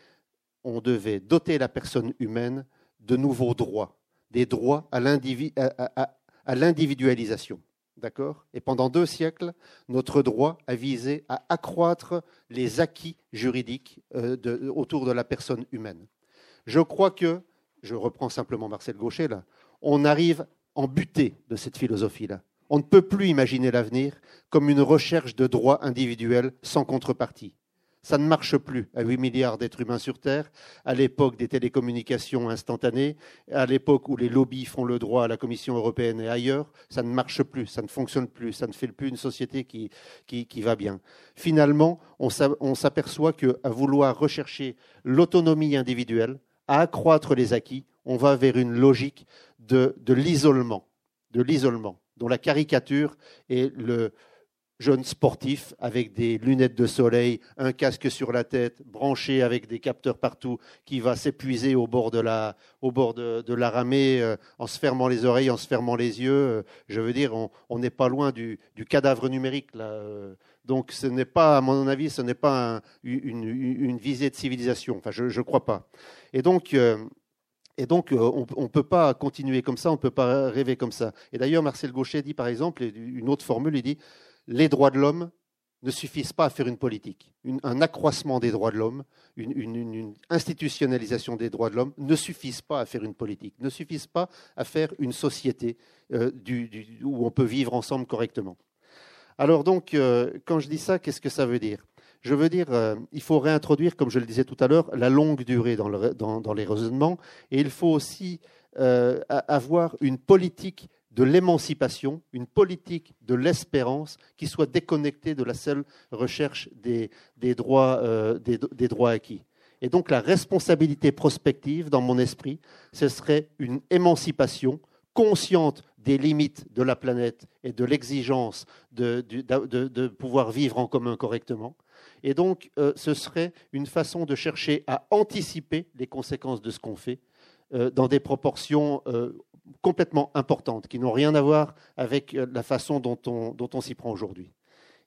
on devait doter la personne humaine de nouveaux droits, des droits à l'individualisation. D'accord? Et pendant deux siècles, notre droit a visé à accroître les acquis juridiques euh, autour de la personne humaine. Je crois que, je reprends simplement Marcel Gaucher là, on arrive en butée de cette philosophie-là. On ne peut plus imaginer l'avenir comme une recherche de droits individuels sans contrepartie. Ça ne marche plus à 8 milliards d'êtres humains sur Terre, à l'époque des télécommunications instantanées, à l'époque où les lobbies font le droit à la Commission européenne et ailleurs. Ça ne marche plus, ça ne fonctionne plus, ça ne fait plus une société qui, qui, va bien. Finalement, on s'aperçoit qu'à vouloir rechercher l'autonomie individuelle, à accroître les acquis, on va vers une logique de, de l'isolement. De l'isolement dont la caricature est le jeune sportif avec des lunettes de soleil, un casque sur la tête, branché avec des capteurs partout, qui va s'épuiser au bord de la, au bord de, la ramée, euh, en se fermant les oreilles, en se fermant les yeux. Euh, je veux dire, on n'est pas loin du, cadavre numérique. Euh. donc, ce n'est pas, à mon avis, ce n'est pas une, visée de civilisation. Enfin, je ne crois pas. Et donc. Et donc, euh, on ne peut pas continuer comme ça, on ne peut pas rêver comme ça. Et d'ailleurs, Marcel Gauchet dit, par exemple, une autre formule, il dit, les droits de l'homme ne suffisent pas à faire une politique. un accroissement des droits de l'homme, une, institutionnalisation des droits de l'homme ne suffisent pas à faire une politique, ne suffisent pas à faire une société euh, où on peut vivre ensemble correctement. Alors donc, euh, quand je dis ça, qu'est-ce que ça veut dire? Je veux dire, euh, il faut réintroduire, comme je le disais tout à l'heure, la longue durée dans, les raisonnements, et il faut aussi euh, avoir une politique de l'émancipation, une politique de l'espérance qui soit déconnectée de la seule recherche euh, des droits acquis. Et donc la responsabilité prospective, dans mon esprit, ce serait une émancipation consciente des limites de la planète et de l'exigence de, pouvoir vivre en commun correctement. Et donc, euh, ce serait une façon de chercher à anticiper les conséquences de ce qu'on fait euh, dans des proportions euh, complètement importantes, qui n'ont rien à voir avec la façon dont on s'y prend aujourd'hui.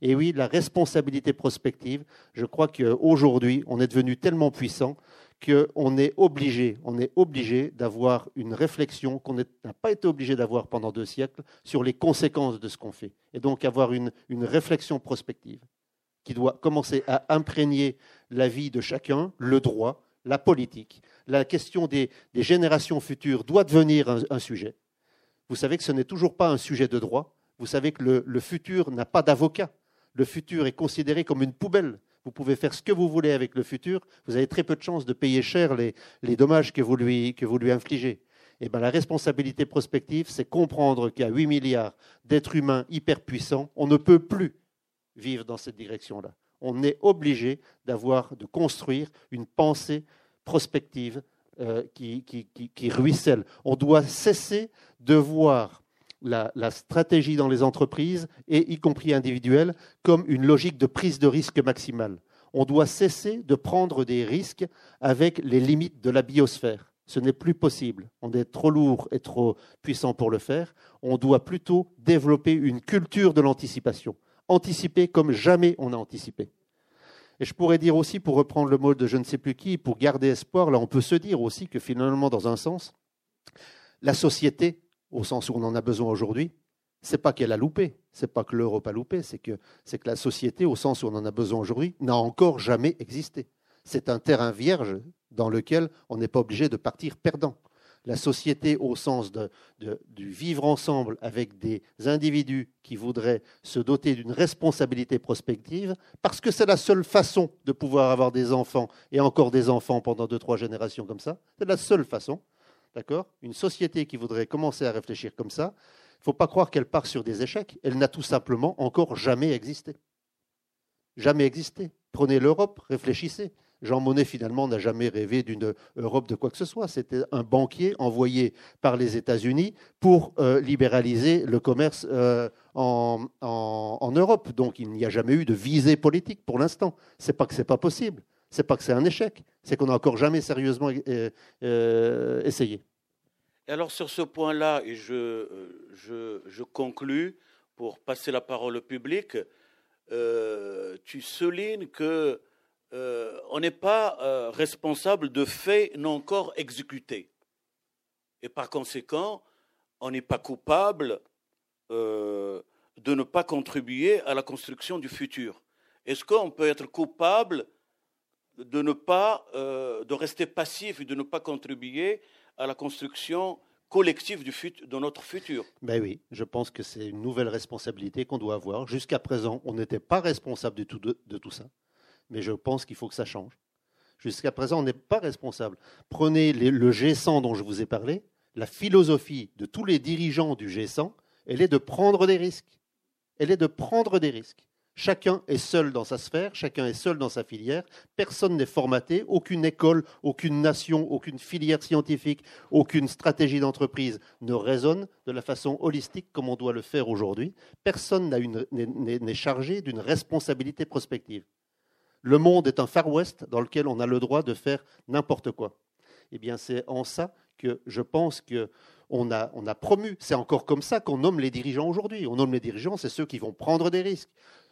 Et oui, la responsabilité prospective, je crois qu'aujourd'hui, on est devenu tellement puissant qu'on est obligé, on est obligé d'avoir une réflexion qu'on n'a pas été obligé d'avoir pendant deux siècles sur les conséquences de ce qu'on fait. Et donc avoir une, réflexion prospective qui doit commencer à imprégner la vie de chacun, le droit, la politique. La question des, générations futures doit devenir un, sujet. Vous savez que ce n'est toujours pas un sujet de droit. Vous savez que le futur n'a pas d'avocat le futur est considéré comme une poubelle. Vous pouvez faire ce que vous voulez avec le futur. Vous avez très peu de chances de payer cher les, dommages que vous lui, infligez. Eh bien, la responsabilité prospective, c'est comprendre qu'il y a 8 milliards d'êtres humains hyper puissants. On ne peut plus vivre dans cette direction-là. On est obligé d'avoir, de construire une pensée prospective euh, qui, ruisselle. On doit cesser de voir la, stratégie dans les entreprises, et y compris individuelles, comme une logique de prise de risque maximale. On doit cesser de prendre des risques avec les limites de la biosphère. Ce n'est plus possible. On est trop lourd et trop puissant pour le faire. On doit plutôt développer une culture de l'anticipation. Anticiper comme jamais on a anticipé. Et je pourrais dire aussi, pour reprendre le mot de je ne sais plus qui, pour garder espoir, là on peut se dire aussi que finalement, dans un sens, la société au sens où on en a besoin aujourd'hui, c'est pas qu'elle a loupé, c'est pas que l'Europe a loupé, c'est que, c'est que la société, au sens où on en a besoin aujourd'hui, n'a encore jamais existé. C'est un terrain vierge dans lequel on n'est pas obligé de partir perdant. La société, au sens de, du vivre ensemble avec des individus qui voudraient se doter d'une responsabilité prospective, parce que c'est la seule façon de pouvoir avoir des enfants et encore des enfants pendant deux, trois générations comme ça, c'est la seule façon. D'accord? Une société qui voudrait commencer à réfléchir comme ça, il ne faut pas croire qu'elle part sur des échecs. Elle n'a tout simplement encore jamais existé. Jamais existé. Prenez l'Europe, réfléchissez. Jean Monnet, finalement, n'a jamais rêvé d'une Europe de quoi que ce soit. C'était un banquier envoyé par les États-Unis pour euh, libéraliser le commerce euh, en, Europe. Donc, il n'y a jamais eu de visée politique pour l'instant. Ce n'est pas que ce n'est pas possible c'est pas que c'est un échec, c'est qu'on n'a encore jamais sérieusement euh, essayé. alors sur ce point-là, et je, je, je, pour passer la parole au public, tu soulignes que on n'est pas responsable de faits non encore exécutés. Et par conséquent, on n'est pas coupable de ne pas contribuer à la construction du futur. Est-ce qu'on peut être coupable de ne pas, euh, de rester passif et de ne pas contribuer à la construction collective de notre futur? Ben oui, je pense que c'est une nouvelle responsabilité qu'on doit avoir. Jusqu'à présent, on n'était pas responsable de, tout ça, mais je pense qu'il faut que ça change. Jusqu'à présent, on n'est pas responsable. Prenez le G100 dont je vous ai parlé, la philosophie de tous les dirigeants du G100, elle est de prendre des risques. Elle est de prendre des risques. Chacun est seul dans sa sphère, chacun est seul dans sa filière, personne n'est formaté, aucune école, aucune nation, aucune filière scientifique, aucune stratégie d'entreprise ne résonne de la façon holistique comme on doit le faire aujourd'hui. Personne n'est chargé d'une responsabilité prospective. Le monde est un Far West dans lequel on a le droit de faire n'importe quoi. Eh bien, c'est en ça que je pense que on a, on a promu. C'est encore comme ça qu'on nomme les dirigeants aujourd'hui. On nomme les dirigeants, c'est ceux qui vont prendre des risques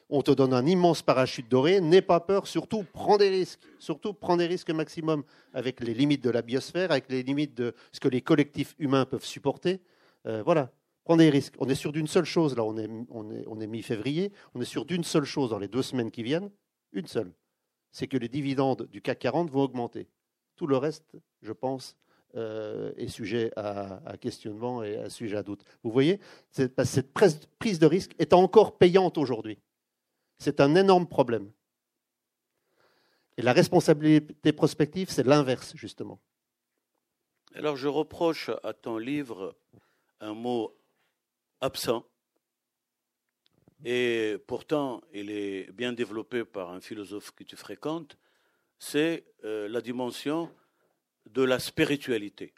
on te donne un immense parachute doré, n'aie pas peur, surtout prends des risques, surtout prends des risques maximum avec les limites de la biosphère, avec les limites de ce que les collectifs humains peuvent supporter. Euh, voilà, prends des risques. On est sûr d'une seule chose, là, on est, on est, on est mi-février, on est sûr d'une seule chose dans les deux semaines qui viennent, une seule, c'est que les dividendes du CAC 40 vont augmenter. Tout le reste, je pense, euh, est sujet à, questionnement et à sujet à doute. Vous voyez, cette prise de risque est encore payante aujourd'hui. C'est un énorme problème. Et la responsabilité prospective, c'est l'inverse, justement. Alors je reproche à ton livre un mot absent, et pourtant il est bien développé par un philosophe que tu fréquentes, c'est euh, la dimension de la spiritualité.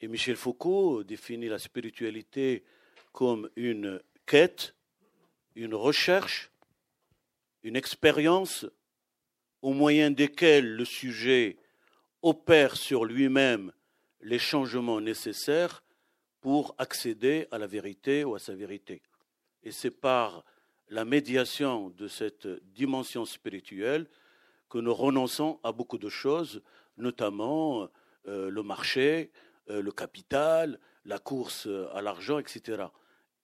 Et Michel Foucault définit la spiritualité comme une quête, une recherche, une expérience au moyen desquelles le sujet opère sur lui-même les changements nécessaires pour accéder à la vérité ou à sa vérité. Et c'est par la médiation de cette dimension spirituelle que nous renonçons à beaucoup de choses, notamment euh, le marché, euh, le capital, la course à l'argent, etc.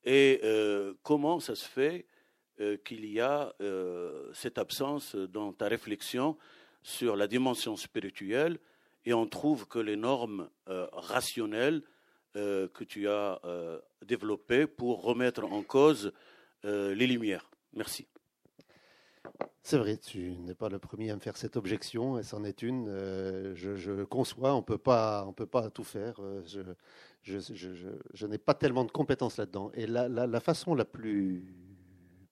Et euh, comment ça se fait qu'il y a cette absence dans ta réflexion sur la dimension spirituelle et on trouve que les normes rationnelles que tu as développées pour remettre en cause les lumières. Merci. C'est vrai, tu n'es pas le premier à me faire cette objection, et c'en est une. Euh, je, conçois, on on peut pas tout faire. Euh, je, je, n'ai pas tellement de compétences là-dedans. Et la, façon la plus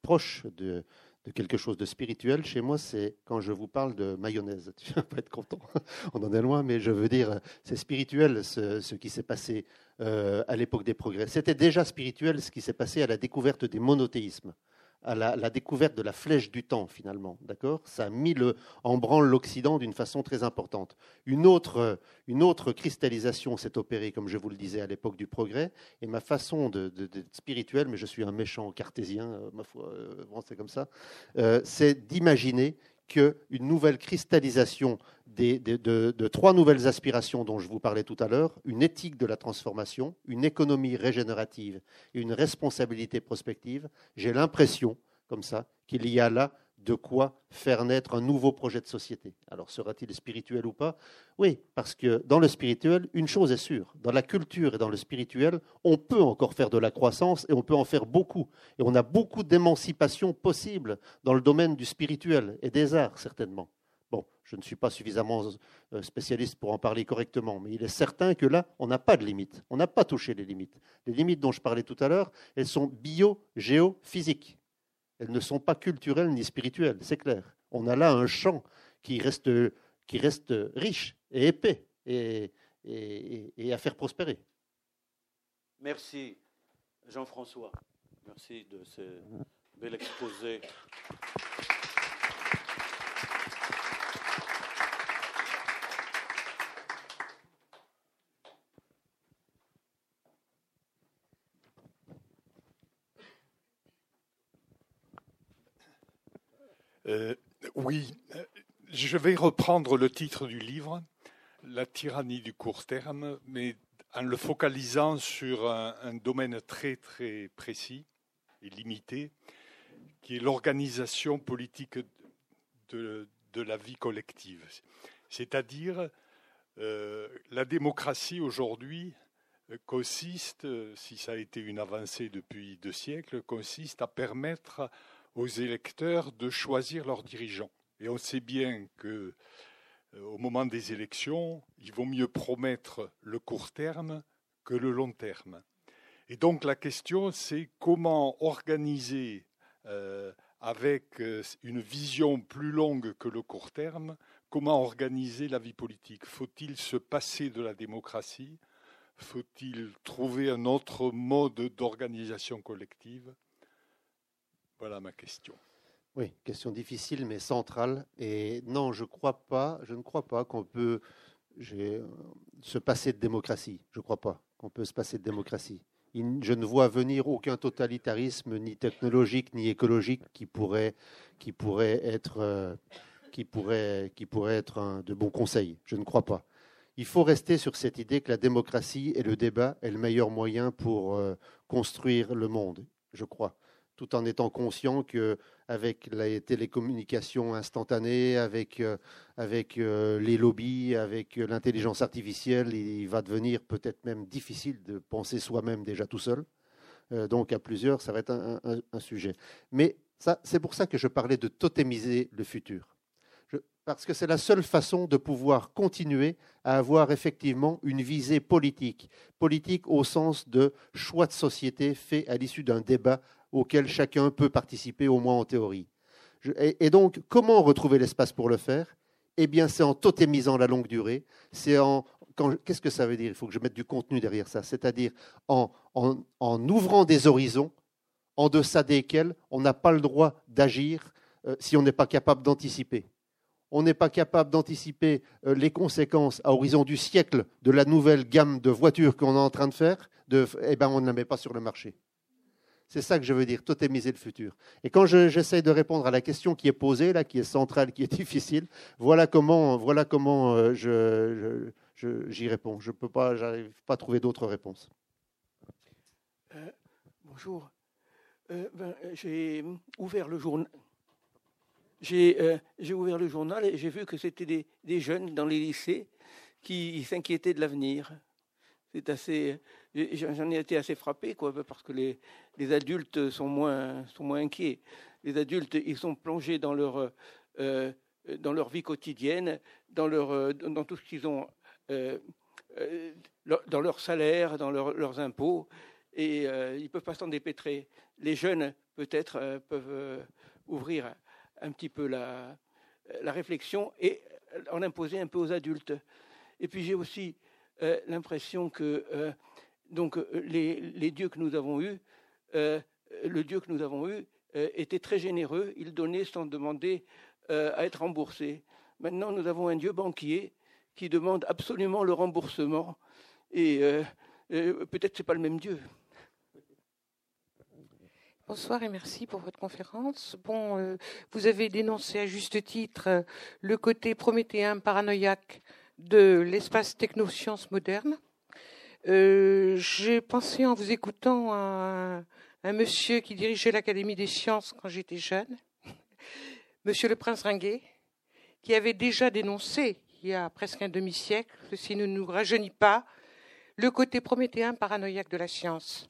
proche de, de, quelque chose de spirituel chez moi, c'est quand je vous parle de mayonnaise. <laughs> Tu vas pas être content, on en est loin, mais je veux dire, c'est spirituel ce, qui s'est passé euh, à l'époque des progrès. C'était déjà spirituel ce qui s'est passé à la découverte des monothéismes à la, découverte de la flèche du temps, finalement. D'accord? Ça a mis le, en branle l'Occident d'une façon très importante. Une autre, une autre cristallisation s'est opérée, comme je vous le disais, à l'époque du progrès. Et ma façon de, spirituelle, mais je suis un méchant cartésien, euh, ma euh, c'est comme ça, euh, c'est d'imaginer qu'une nouvelle cristallisation de, trois nouvelles aspirations dont je vous parlais tout à l'heure, une éthique de la transformation, une économie régénérative et une responsabilité prospective, j'ai l'impression, comme ça, qu'il y a là de quoi faire naître un nouveau projet de société. Alors sera-t-il spirituel ou pas? Oui, parce que dans le spirituel, une chose est sûre, dans la culture et dans le spirituel, on peut encore faire de la croissance et on peut en faire beaucoup. Et on a beaucoup d'émancipation possible dans le domaine du spirituel et des arts, certainement. Bon, je ne suis pas suffisamment euh, spécialiste pour en parler correctement, mais il est certain que là, on n'a pas de limites. On n'a pas touché les limites. Les limites dont je parlais tout à l'heure, elles sont bio-géophysiques. Elles ne sont pas culturelles ni spirituelles, c'est clair. On a là un champ qui reste, qui reste riche et épais et, et à faire prospérer. Merci, Jean-François. Merci de ce bel exposé. Euh, oui, euh, je vais reprendre le titre du livre, La tyrannie du court terme, mais en le focalisant sur un, domaine très très précis et limité, qui est l'organisation politique de, la vie collective. C'est-à-dire, euh, la démocratie aujourd'hui consiste, si ça a été une avancée depuis deux siècles, consiste à permettre aux électeurs de choisir leurs dirigeants. Et on sait bien que euh, au moment des élections, il vaut mieux promettre le court terme que le long terme. Et donc la question, c'est comment organiser euh, avec euh, une vision plus longue que le court terme, comment organiser la vie politique? Faut-il se passer de la démocratie? Faut-il trouver un autre mode d'organisation collective? Voilà ma question. Oui, question difficile mais centrale. Et non, je ne crois pas qu'on peut se passer de démocratie. Je ne crois pas qu'on peut se passer de démocratie. Je ne vois venir aucun totalitarisme, ni technologique, ni écologique, qui pourrait, être, euh, de bons conseils. Je ne crois pas. Il faut rester sur cette idée que la démocratie et le débat est le meilleur moyen pour euh, construire le monde, je crois tout en étant conscient qu'avec les télécommunications instantanées, avec, euh, avec euh, les lobbies, avec l'intelligence artificielle, il va devenir peut-être même difficile de penser soi-même déjà tout seul. Euh, donc à plusieurs, ça va être un, sujet. Mais c'est pour ça que je parlais de totémiser le futur. parce que c'est la seule façon de pouvoir continuer à avoir effectivement une visée politique. Politique au sens de choix de société fait à l'issue d'un débat auquel chacun peut participer, au moins en théorie. et, donc, comment retrouver l'espace pour le faire? Eh bien, c'est en totémisant la longue durée, c'est en qu'est-ce que ça veut dire? Il faut que je mette du contenu derrière ça, c'est-à-dire en, en, ouvrant des horizons en deçà desquels on n'a pas le droit d'agir euh, si on n'est pas capable d'anticiper. On n'est pas capable d'anticiper euh, les conséquences à horizon du siècle de la nouvelle gamme de voitures qu'on est en train de faire, eh ben on ne la met pas sur le marché. C'est ça que je veux dire, totémiser le futur. Et quand j'essaie de répondre à la question qui est posée, là, qui est centrale, qui est <laughs> difficile, voilà comment, voilà comment euh, j'y réponds. Je peux pas, j'arrive pas à trouver d'autres réponses. Euh, bonjour. Euh, ben, j'ai ouvert le journal. J'ai ouvert le journal et j'ai vu que c'était des, des, jeunes dans les lycées qui s'inquiétaient de l'avenir. C'est assez. J'en ai été assez frappé, parce que les, les, adultes sont moins, sont moins inquiets. Les adultes, ils sont plongés dans leur, euh, dans leur vie quotidienne, dans, leur, dans tout ce qu'ils ont, euh, euh, dans leur salaire, dans leurs impôts, et ils ne peuvent pas s'en dépêtrer. Les jeunes, peut-être, peuvent ouvrir un petit peu la, la réflexion et en imposer un peu aux adultes. Et puis j'ai aussi l'impression que donc euh, les, dieux que nous avons eus, euh, le Dieu que nous avons eu euh, était très généreux, il donnait sans demander à être remboursé. Maintenant, nous avons un Dieu banquier qui demande absolument le remboursement, et peut-être ce n'est pas le même Dieu. Bonsoir et merci pour votre conférence. Bon, vous avez dénoncé à juste titre le côté prométhéen paranoïaque de l'espace technosciences moderne. Euh, j'ai pensé en vous écoutant à un, monsieur qui dirigeait l'Académie des sciences quand j'étais jeune, <laughs> monsieur le prince Ringuet, qui avait déjà dénoncé, il y a presque un demi-siècle, ceci ne nous rajeunit pas, le côté prométhéen paranoïaque de la science.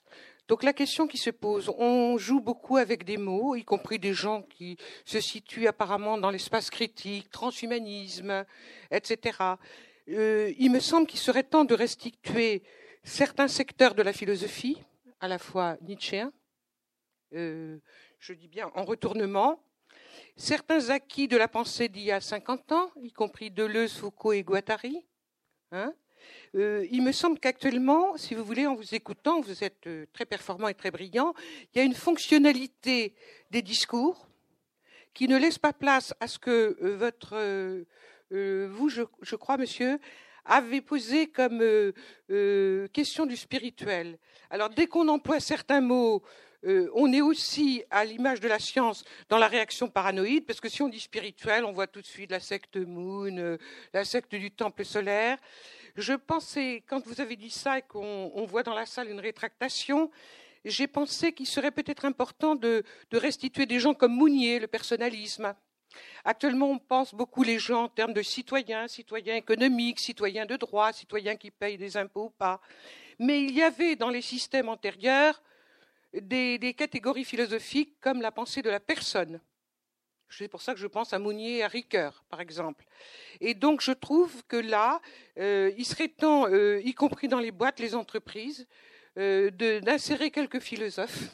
Donc la question qui se pose, on joue beaucoup avec des mots, y compris des gens qui se situent apparemment dans l'espace critique, transhumanisme, etc. Euh, il me semble qu'il serait temps de restituer certains secteurs de la philosophie, à la fois nietzschéens, euh, je dis bien en retournement, certains acquis de la pensée d'il y a 50 ans, y compris Deleuze, Foucault et Guattari. Hein. Euh, il me semble qu'actuellement, si vous voulez, en vous écoutant, vous êtes très performant et très brillant, il y a une fonctionnalité des discours qui ne laisse pas place à ce que votre euh, vous, je, crois, monsieur, avez posé comme euh, euh, question du spirituel. Alors, dès qu'on emploie certains mots, on est aussi à l'image de la science dans la réaction paranoïde, parce que si on dit spirituel, on voit tout de suite la secte Moon, la secte du temple solaire. Je pensais, quand vous avez dit ça et qu'on voit dans la salle une rétractation, j'ai pensé qu'il serait peut-être important de, de, restituer des gens comme Mounier, le personnalisme, Actuellement, on pense beaucoup les gens en termes de citoyens, citoyens économiques, citoyens de droit, citoyens qui payent des impôts ou pas. Mais il y avait dans les systèmes antérieurs des, catégories philosophiques comme la pensée de la personne. C'est pour ça que je pense à Mounier et à Ricoeur, par exemple. Et donc, je trouve que là, euh, il serait temps, euh, y compris dans les boîtes, les entreprises, euh, d'insérer quelques philosophes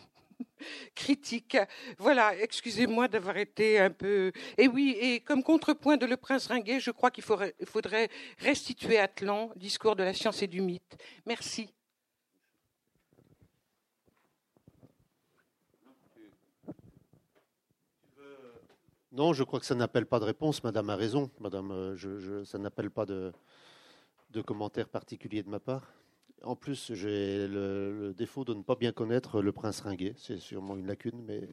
critique. Voilà, excusez-moi d'avoir été un peu. Et oui, et comme contrepoint de Le Prince Ringuet, je crois qu'il faudrait, restituer Atlan, discours de la science et du mythe. Merci. Non, je crois que ça n'appelle pas de réponse. Madame a raison. Madame, euh, je, ça n'appelle pas de, de commentaire particulier de ma part. En plus, j'ai le, défaut de ne pas bien connaître le prince Ringuet. C'est sûrement une lacune, mais.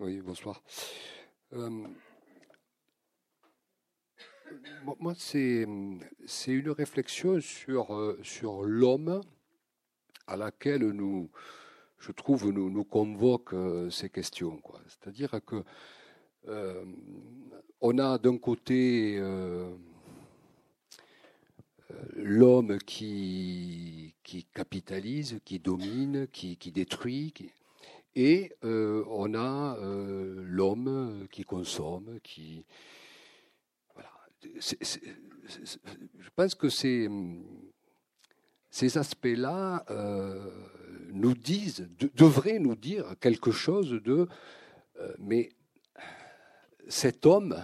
Oui, bonsoir. Euh, moi, c'est une réflexion sur, euh, sur l'homme à laquelle nous, je trouve, nous, nous convoquent euh, ces questions. C'est-à-dire que on a d'un côté l'homme qui, qui capitalise, qui domine, qui, détruit, et euh, on a euh, l'homme qui consomme, qui... Voilà. je pense que ces, ces aspects-là euh, nous disent, devraient nous dire quelque chose de... mais cet homme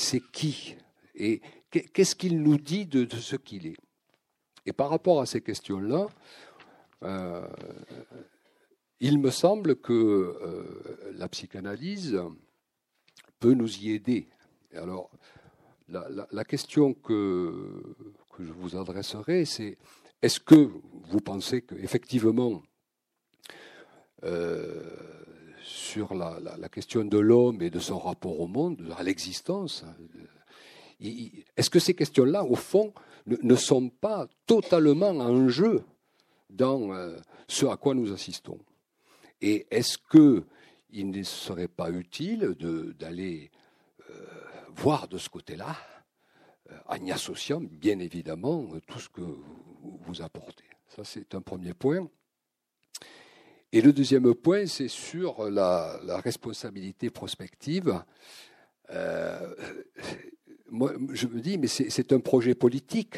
c'est qui? Et qu'est-ce qu'il nous dit de, ce qu'il est? Et par rapport à ces questions-là, euh, il me semble que euh, la psychanalyse peut nous y aider. alors, la, question que, je vous adresserai, c'est est-ce que vous pensez qu'effectivement, euh, sur la, question de l'homme et de son rapport au monde, à l'existence, est-ce que ces questions-là, au fond, ne, sont pas totalement en jeu dans euh, ce à quoi nous assistons? Et est-ce qu'il ne serait pas utile d'aller euh, voir de ce côté-là, euh, en y associant bien évidemment tout ce que vous apportez? Ça, c'est un premier point. Et le deuxième point, c'est sur la, responsabilité prospective. Moi, je me dis, mais c'est un projet politique.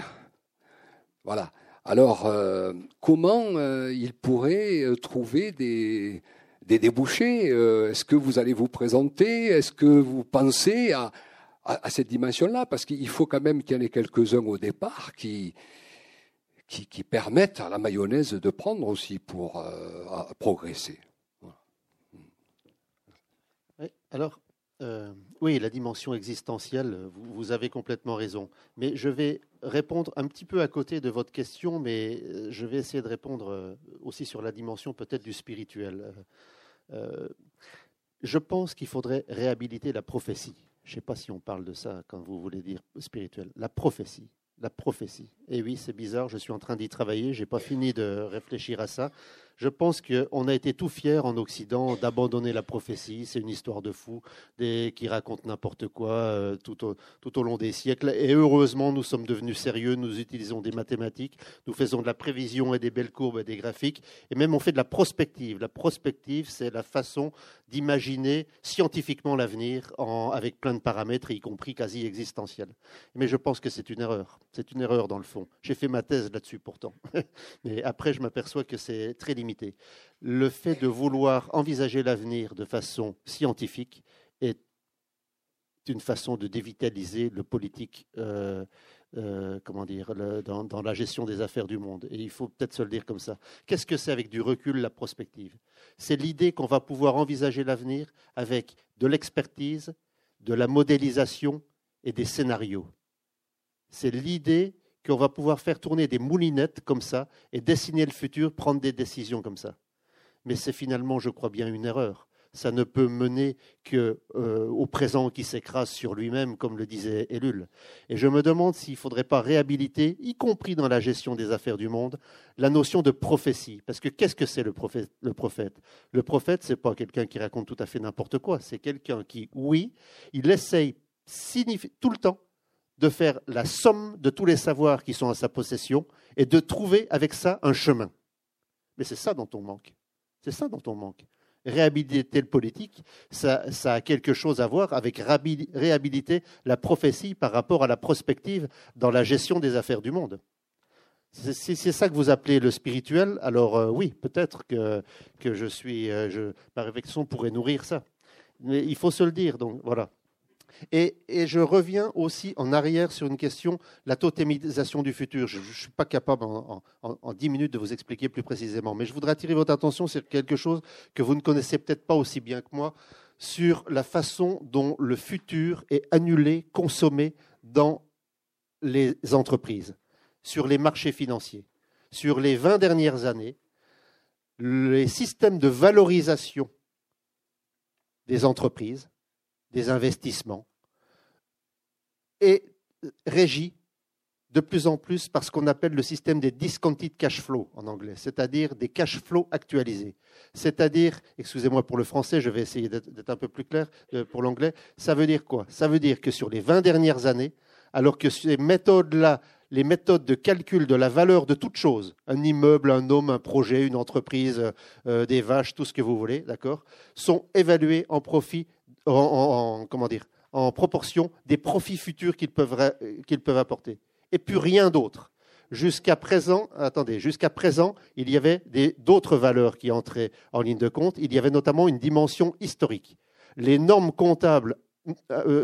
Voilà. Alors, euh, comment euh, il pourrait euh, trouver des, débouchés Est-ce que vous allez vous présenter Est-ce que vous pensez à, cette dimension-là? Parce qu'il faut quand même qu'il y en ait quelques-uns au départ qui, qui, permettent à la mayonnaise de prendre aussi pour progresser. alors, oui, la dimension existentielle, vous, avez complètement raison. Mais je vais répondre un petit peu à côté de votre question, mais euh, je vais essayer de répondre euh, aussi sur la dimension peut-être du spirituel. Euh, je pense qu'il faudrait réhabiliter la prophétie. Je ne sais pas si on parle de ça quand vous voulez dire spirituel. La prophétie. La prophétie. Et oui, c'est bizarre, je suis en train d'y travailler, je n'ai pas fini de réfléchir à ça. Je pense qu'on a été tout fiers en Occident d'abandonner la prophétie. C'est une histoire de fou des, qui raconte n'importe quoi euh, tout, au, tout au long des siècles. Et heureusement, nous sommes devenus sérieux. Nous utilisons des mathématiques. Nous faisons de la prévision et des belles courbes et des graphiques. Et même on fait de la prospective. La prospective, c'est la façon d'imaginer scientifiquement l'avenir avec plein de paramètres, y compris quasi existentiels. Mais je pense que c'est une erreur. C'est une erreur dans le fond. J'ai fait ma thèse là-dessus pourtant. <laughs> Mais après, je m'aperçois que c'est très limité. Le fait de vouloir envisager l'avenir de façon scientifique est une façon de dévitaliser le politique, euh, euh, comment dire, dans, dans, la gestion des affaires du monde. Et il faut peut-être se le dire comme ça. Qu'est-ce que c'est avec du recul la prospective? C'est l'idée qu'on va pouvoir envisager l'avenir avec de l'expertise, de la modélisation et des scénarios. C'est l'idée qu'on va pouvoir faire tourner des moulinettes comme ça et dessiner le futur, prendre des décisions comme ça. Mais c'est finalement, je crois bien, une erreur. Ça ne peut mener qu'au euh, présent qui s'écrase sur lui-même, comme le disait Ellul. Et je me demande s'il ne faudrait pas réhabiliter, y compris dans la gestion des affaires du monde, la notion de prophétie. Parce que qu'est-ce que c'est le prophète Le prophète, le prophète ce n'est pas quelqu'un qui raconte tout à fait n'importe quoi. C'est quelqu'un qui, oui, il essaye tout le temps de faire la somme de tous les savoirs qui sont à sa possession et de trouver avec ça un chemin. Mais c'est ça dont on manque. C'est ça dont on manque. Réhabiliter le politique, ça, a quelque chose à voir avec réhabiliter la prophétie par rapport à la prospective dans la gestion des affaires du monde. Si c'est ça que vous appelez le spirituel, alors euh, oui, peut-être que, que je suis, euh, ma réflexion pourrait nourrir ça. Mais il faut se le dire, donc voilà. Et, je reviens aussi en arrière sur une question, la totémisation du futur. Je ne suis pas capable en, dix minutes de vous expliquer plus précisément, mais je voudrais attirer votre attention sur quelque chose que vous ne connaissez peut-être pas aussi bien que moi, sur la façon dont le futur est annulé, consommé dans les entreprises, sur les marchés financiers. Sur les 20 dernières années, les systèmes de valorisation des entreprises des investissements. Et régi de plus en plus par ce qu'on appelle le système des discounted cash flow en anglais, c'est-à-dire des cash flows actualisés. C'est-à-dire, excusez-moi pour le français, je vais essayer d'être un peu plus clair euh, pour l'anglais, ça veut dire quoi? Ça veut dire que sur les 20 dernières années, alors que ces méthodes-là, les méthodes de calcul de la valeur de toute chose, un immeuble, un homme, un projet, une entreprise, euh, des vaches, tout ce que vous voulez, d'accord, sont évaluées en profit en, comment dire, en proportion des profits futurs qu'ils peuvent, qu'ils peuvent apporter. Et puis rien d'autre. Jusqu'à présent, attendez, jusqu'à présent, il y avait d'autres valeurs qui entraient en ligne de compte. Il y avait notamment une dimension historique. Les normes comptables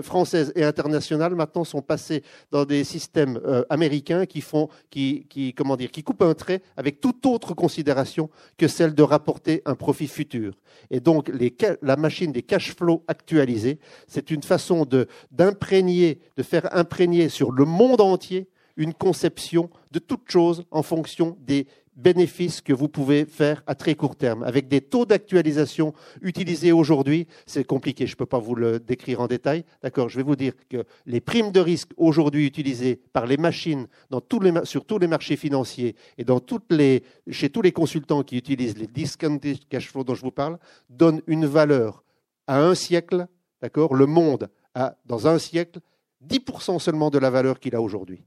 françaises et internationales maintenant sont passées dans des systèmes euh, américains qui font, qui, qui, comment dire, qui coupent un trait avec toute autre considération que celle de rapporter un profit futur. Et donc, les, la machine des cash flows actualisés, c'est une façon de d'imprégner, de faire imprégner sur le monde entier une conception de toute chose en fonction des bénéfices que vous pouvez faire à très court terme. Avec des taux d'actualisation utilisés aujourd'hui, c'est compliqué, je ne peux pas vous le décrire en détail. D'accord, je vais vous dire que les primes de risque aujourd'hui utilisées par les machines sur tous les marchés financiers et chez tous les consultants qui utilisent les discounted cash flow dont je vous parle, donnent une valeur à un siècle. D'accord, le monde a dans un siècle 10% seulement de la valeur qu'il a aujourd'hui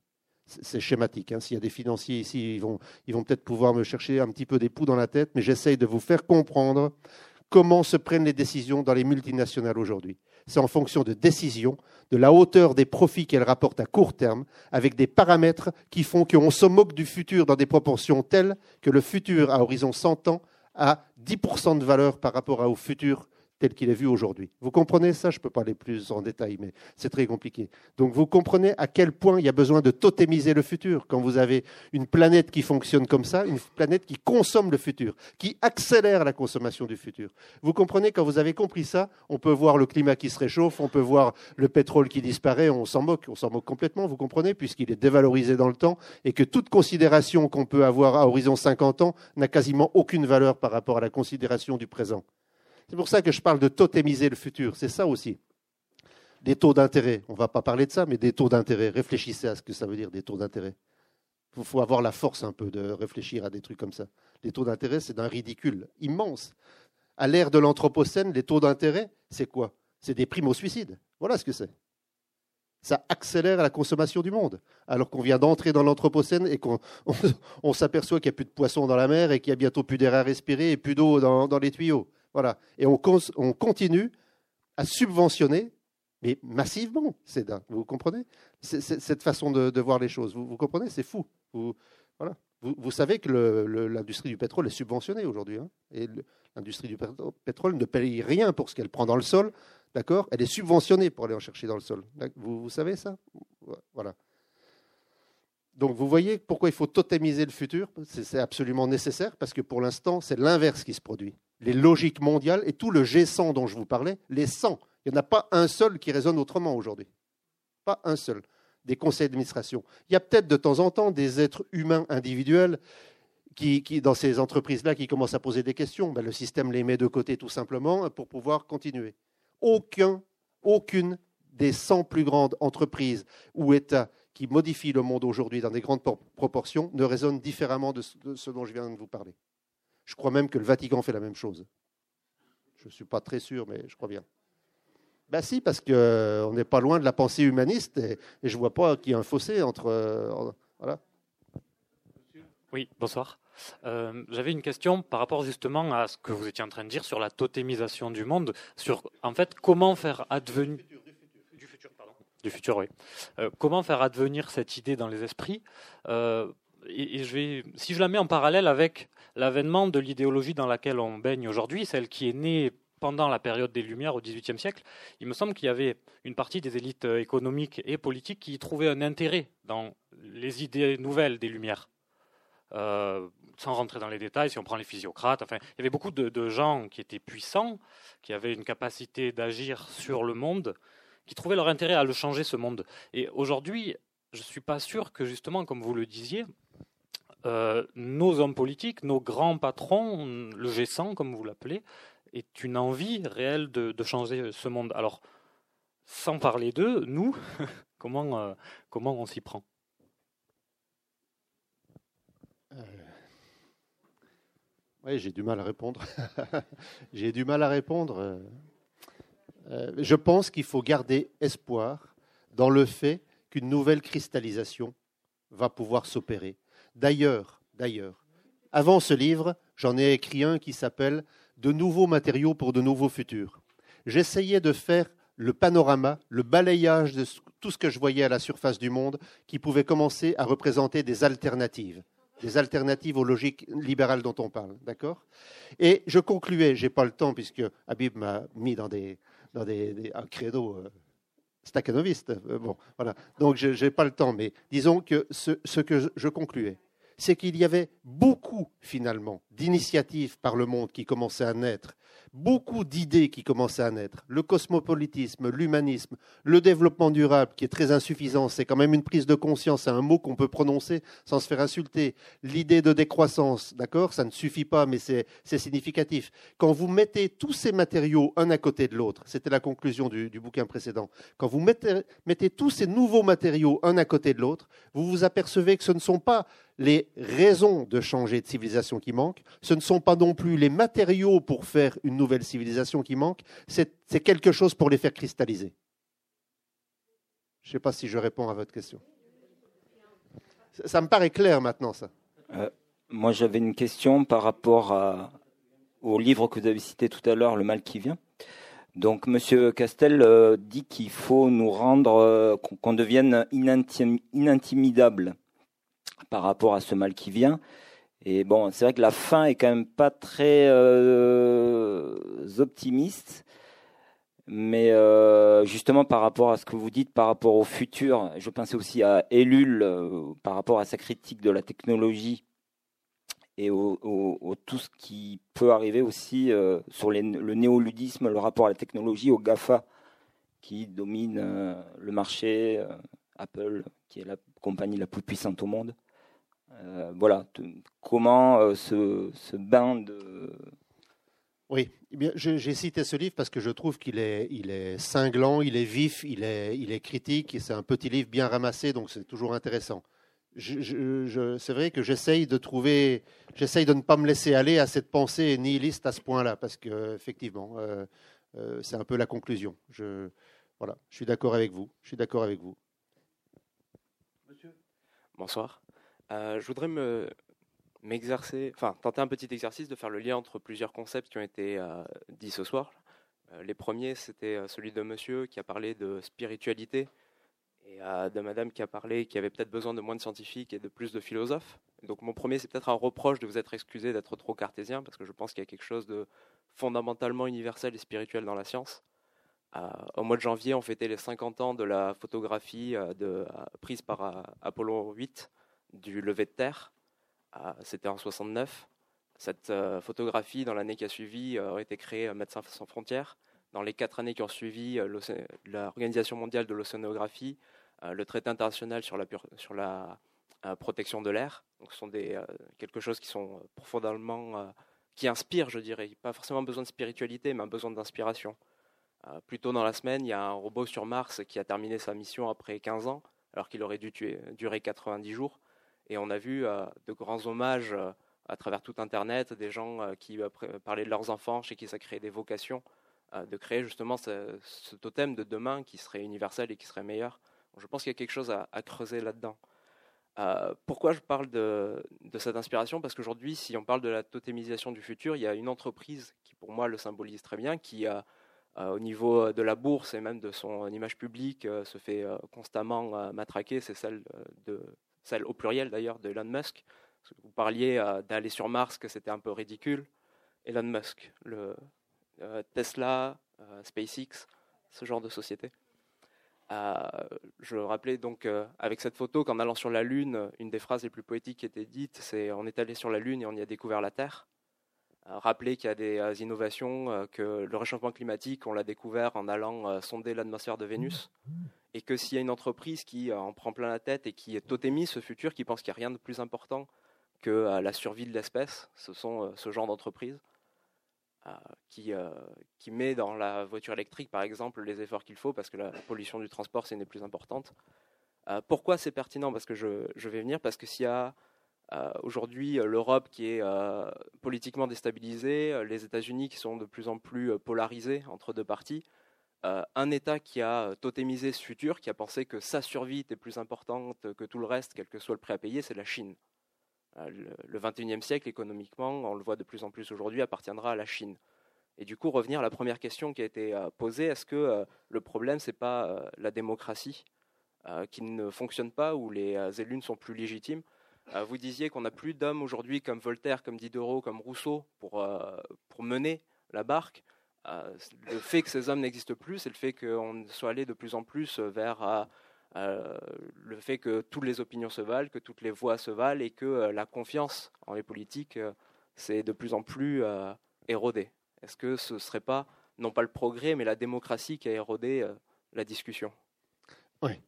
c'est schématique. Hein. S'il y a des financiers ici, ils vont, ils vont peut-être pouvoir me chercher un petit peu des poux dans la tête, mais j'essaye de vous faire comprendre comment se prennent les décisions dans les multinationales aujourd'hui. C'est en fonction de décisions, de la hauteur des profits qu'elles rapportent à court terme, avec des paramètres qui font qu'on se moque du futur dans des proportions telles que le futur à horizon 100 ans a 10% de valeur par rapport au futur tel qu'il est vu aujourd'hui. Vous comprenez ça? Je ne peux pas aller plus en détail, mais c'est très compliqué. Donc vous comprenez à quel point il y a besoin de totémiser le futur. Quand vous avez une planète qui fonctionne comme ça, une planète qui consomme le futur, qui accélère la consommation du futur. Vous comprenez, quand vous avez compris ça, on peut voir le climat qui se réchauffe, on peut voir le pétrole qui disparaît, on s'en moque, on s'en moque complètement, vous comprenez, puisqu'il est dévalorisé dans le temps et que toute considération qu'on peut avoir à horizon 50 ans n'a quasiment aucune valeur par rapport à la considération du présent. C'est pour ça que je parle de totémiser le futur. C'est ça aussi. Des taux d'intérêt. On ne va pas parler de ça, mais des taux d'intérêt. Réfléchissez à ce que ça veut dire, des taux d'intérêt. Il faut avoir la force un peu de réfléchir à des trucs comme ça. Les taux d'intérêt, c'est d'un ridicule immense. À l'ère de l'Anthropocène, les taux d'intérêt, c'est quoi? C'est des primes au suicide. Voilà ce que c'est. Ça accélère la consommation du monde. Alors qu'on vient d'entrer dans l'Anthropocène et qu'on <laughs> s'aperçoit qu'il n'y a plus de poissons dans la mer et qu'il y a bientôt plus d'air à respirer et plus d'eau dans les tuyaux. Voilà. Et on, continue à subventionner, mais massivement, c'est Vous comprenez? Cette façon de, voir les choses. Vous, comprenez? C'est fou. Vous, voilà. Vous, savez que l'industrie du pétrole est subventionnée aujourd'hui. Hein. et l'industrie du pétrole ne paye rien pour ce qu'elle prend dans le sol. D'accord? Elle est subventionnée pour aller en chercher dans le sol. Vous, vous savez ça? Voilà. Donc vous voyez pourquoi il faut totémiser le futur? C'est absolument nécessaire parce que pour l'instant, c'est l'inverse qui se produit les logiques mondiales et tout le G100 dont je vous parlais, les 100. Il n'y en a pas un seul qui résonne autrement aujourd'hui. Pas un seul. Des conseils d'administration. Il y a peut-être de temps en temps des êtres humains individuels qui, dans ces entreprises-là, qui commencent à poser des questions. Ben, le système les met de côté tout simplement pour pouvoir continuer. Aucun, aucune des 100 plus grandes entreprises ou États qui modifient le monde aujourd'hui dans des grandes proportions ne résonne différemment de ce dont je viens de vous parler. Je crois même que le Vatican fait la même chose. Je ne suis pas très sûr, mais je crois bien. Ben si, parce qu'on euh, n'est pas loin de la pensée humaniste et, je ne vois pas qu'il y a un fossé entre... Euh, voilà. Oui, bonsoir. Euh, j'avais une question par rapport justement à ce que vous étiez en train de dire sur la totémisation du monde, sur en fait comment faire advenir du futur, pardon, du futur, oui. comment faire advenir cette idée dans les esprits? Et, je vais, si je la mets en parallèle avec l'avènement de l'idéologie dans laquelle on baigne aujourd'hui, celle qui est née pendant la période des Lumières au XVIIIe siècle, il me semble qu'il y avait une partie des élites euh, économiques et politiques qui trouvaient un intérêt dans les idées nouvelles des Lumières. Euh, sans rentrer dans les détails, si on prend les physiocrates, enfin, il y avait beaucoup de, de gens qui étaient puissants, qui avaient une capacité d'agir sur le monde, qui trouvaient leur intérêt à le changer, ce monde. Et aujourd'hui, je ne suis pas sûr que, justement, comme vous le disiez, euh, nos hommes politiques, nos grands patrons, le G100 comme vous l'appelez, est une envie réelle de, changer ce monde. Alors, sans parler d'eux, nous, <laughs> comment, euh, comment on s'y prend? Euh, Oui, j'ai du mal à répondre. <laughs> j'ai du mal à répondre. je pense qu'il faut garder espoir dans le fait qu'une nouvelle cristallisation va pouvoir s'opérer. D'ailleurs, d'ailleurs, avant ce livre, j'en ai écrit un qui s'appelle De nouveaux matériaux pour de nouveaux futurs. J'essayais de faire le panorama, le balayage de tout ce que je voyais à la surface du monde qui pouvait commencer à représenter des alternatives, des alternatives aux logiques libérales dont on parle, d'accord? Et je concluais, j'ai pas le temps puisque Habib m'a mis dans des, dans des, un credo euh, Stakhanoviste. bon, voilà. Donc, je n'ai pas le temps, mais disons que ce que je concluais, c'est qu'il y avait beaucoup, finalement, d'initiatives par le monde qui commençaient à naître beaucoup d'idées qui commençaient à naître. Le cosmopolitisme, l'humanisme, le développement durable, qui est très insuffisant, c'est quand même une prise de conscience, c'est un mot qu'on peut prononcer sans se faire insulter. L'idée de décroissance, d'accord, ça ne suffit pas, mais c'est significatif. Quand vous mettez tous ces matériaux un à côté de l'autre, c'était la conclusion du, bouquin précédent, quand vous mettez, tous ces nouveaux matériaux un à côté de l'autre, vous vous apercevez que ce ne sont pas les raisons de changer de civilisation qui manquent, ce ne sont pas non plus les matériaux pour faire une nouvelle civilisation qui manquent, c'est quelque chose pour les faire cristalliser. Je ne sais pas si je réponds à votre question. Ça, me paraît clair maintenant, ça. Euh, moi, j'avais une question par rapport au livre que vous avez cité tout à l'heure, Le mal qui vient. Donc, Monsieur Castel euh, dit qu'il faut nous rendre, euh, qu'on devienne inintimidable par rapport à ce mal qui vient. Et bon, c'est vrai que la fin est quand même pas très euh, optimiste, mais euh, justement par rapport à ce que vous dites, par rapport au futur, je pensais aussi à Ellul euh, par rapport à sa critique de la technologie et au, tout ce qui peut arriver aussi sur le néoludisme, le rapport à la technologie, au GAFA qui domine le marché, Apple qui est la compagnie la plus puissante au monde. Euh, voilà, comment euh, ce, bain de... Oui, eh j'ai cité ce livre parce que je trouve qu'il est, il est cinglant, il est vif, il est, il est critique, c'est un petit livre bien ramassé, donc c'est toujours intéressant. c'est vrai que j'essaye de trouver, j'essaye de ne pas me laisser aller à cette pensée nihiliste à ce point-là, parce que effectivement, euh, c'est un peu la conclusion. Je, voilà, je suis d'accord avec vous. Je suis d'accord avec vous. Monsieur? Bonsoir. Euh, je voudrais me m'exercer, enfin tenter un petit exercice de faire le lien entre plusieurs concepts qui ont été euh, dits ce soir. Euh, les premiers, c'était celui de monsieur qui a parlé de spiritualité et de madame qui a parlé qui avait peut-être besoin de moins de scientifiques et de plus de philosophes. Donc mon premier, c'est peut-être un reproche de vous être excusé d'être trop cartésien parce que je pense qu'il y a quelque chose de fondamentalement universel et spirituel dans la science. au mois de janvier, on fêtait les 50 ans de la photographie prise par Apollo 8 du lever de terre. C'était en 69. Cette euh, photographie, dans l'année qui a suivi, euh, aurait été créée à Médecins sans frontières. Dans les quatre années qui ont suivi, euh, l'Organisation mondiale de l'océanographie, le traité international sur la, sur la protection de l'air. Ce sont des, quelque chose qui sont profondément qui inspirent, je dirais. Pas forcément besoin de spiritualité, mais un besoin d'inspiration. plus tôt dans la semaine, il y a un robot sur Mars qui a terminé sa mission après 15 ans, alors qu'il aurait dû durer 90 jours. Et on a vu euh, de grands hommages euh, à travers tout Internet, des gens euh, qui parlaient de leurs enfants, chez qui ça créait des vocations, de créer justement ce, totem de demain qui serait universel et qui serait meilleur. Je pense qu'il y a quelque chose à, creuser là-dedans. pourquoi je parle de, cette inspiration? Parce qu'aujourd'hui, si on parle de la totémisation du futur, il y a une entreprise qui, pour moi, le symbolise très bien, qui, au niveau de la bourse et même de son image publique, se fait constamment matraquer. C'est celle de celle au pluriel d'ailleurs de Elon Musk. Vous parliez euh, d'aller sur Mars, que c'était un peu ridicule. Elon Musk, le euh, Tesla, euh, SpaceX, ce genre de société. je rappelais donc avec cette photo qu'en allant sur la Lune, une des phrases les plus poétiques qui était dite, c'est on est allé sur la Lune et on y a découvert la Terre. rappeler qu'il y a des innovations, que le réchauffement climatique, on l'a découvert en allant sonder l'atmosphère de Vénus et que s'il y a une entreprise qui euh, en prend plein la tête et qui totémise ce futur, qui pense qu'il n'y a rien de plus important que euh, la survie de l'espèce, ce sont euh, ce genre d'entreprises qui, qui met dans la voiture électrique, par exemple, les efforts qu'il faut, parce que la pollution du transport, c'est une des plus importantes. pourquoi c'est pertinent? Parce que je, je, vais venir, parce que s'il y a aujourd'hui l'Europe qui est politiquement déstabilisée, les États-Unis qui sont de plus en plus polarisés entre deux parties, euh, un État qui a euh, totémisé ce futur, qui a pensé que sa survie était plus importante que tout le reste, quel que soit le prix à payer, c'est la Chine. Euh, le, XXIe 21e siècle, économiquement, on le voit de plus en plus aujourd'hui, appartiendra à la Chine. Et du coup, revenir à la première question qui a été posée, est-ce que le problème, ce n'est pas la démocratie qui ne fonctionne pas, où les élus ne sont plus légitimes? Vous disiez qu'on n'a plus d'hommes aujourd'hui comme Voltaire, comme Diderot, comme Rousseau pour, pour mener la barque. Le fait que ces hommes n'existent plus, c'est le fait qu'on soit allé de plus en plus vers le fait que toutes les opinions se valent, que toutes les voix se valent et que la confiance en les politiques c'est de plus en plus érodé. Est-ce que ce ne serait pas, non pas le progrès, mais la démocratie qui a érodé la discussion? Oui.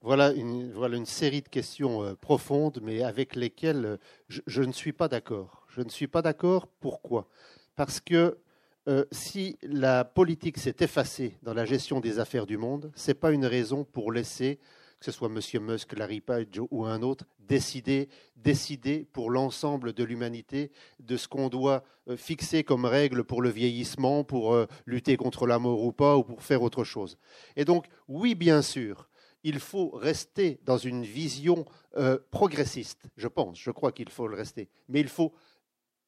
Voilà une, voilà une série de questions profondes, mais avec lesquelles je ne suis pas d'accord. Je ne suis pas d'accord. Pourquoi? Parce que euh, si la politique s'est effacée dans la gestion des affaires du monde, ce n'est pas une raison pour laisser, que ce soit M. Musk, Larry Page ou un autre, décider, décider pour l'ensemble de l'humanité de ce qu'on doit euh, fixer comme règle pour le vieillissement, pour euh, lutter contre la mort ou pas, ou pour faire autre chose. Et donc, oui, bien sûr, il faut rester dans une vision progressiste, je pense, je crois qu'il faut le rester, mais il faut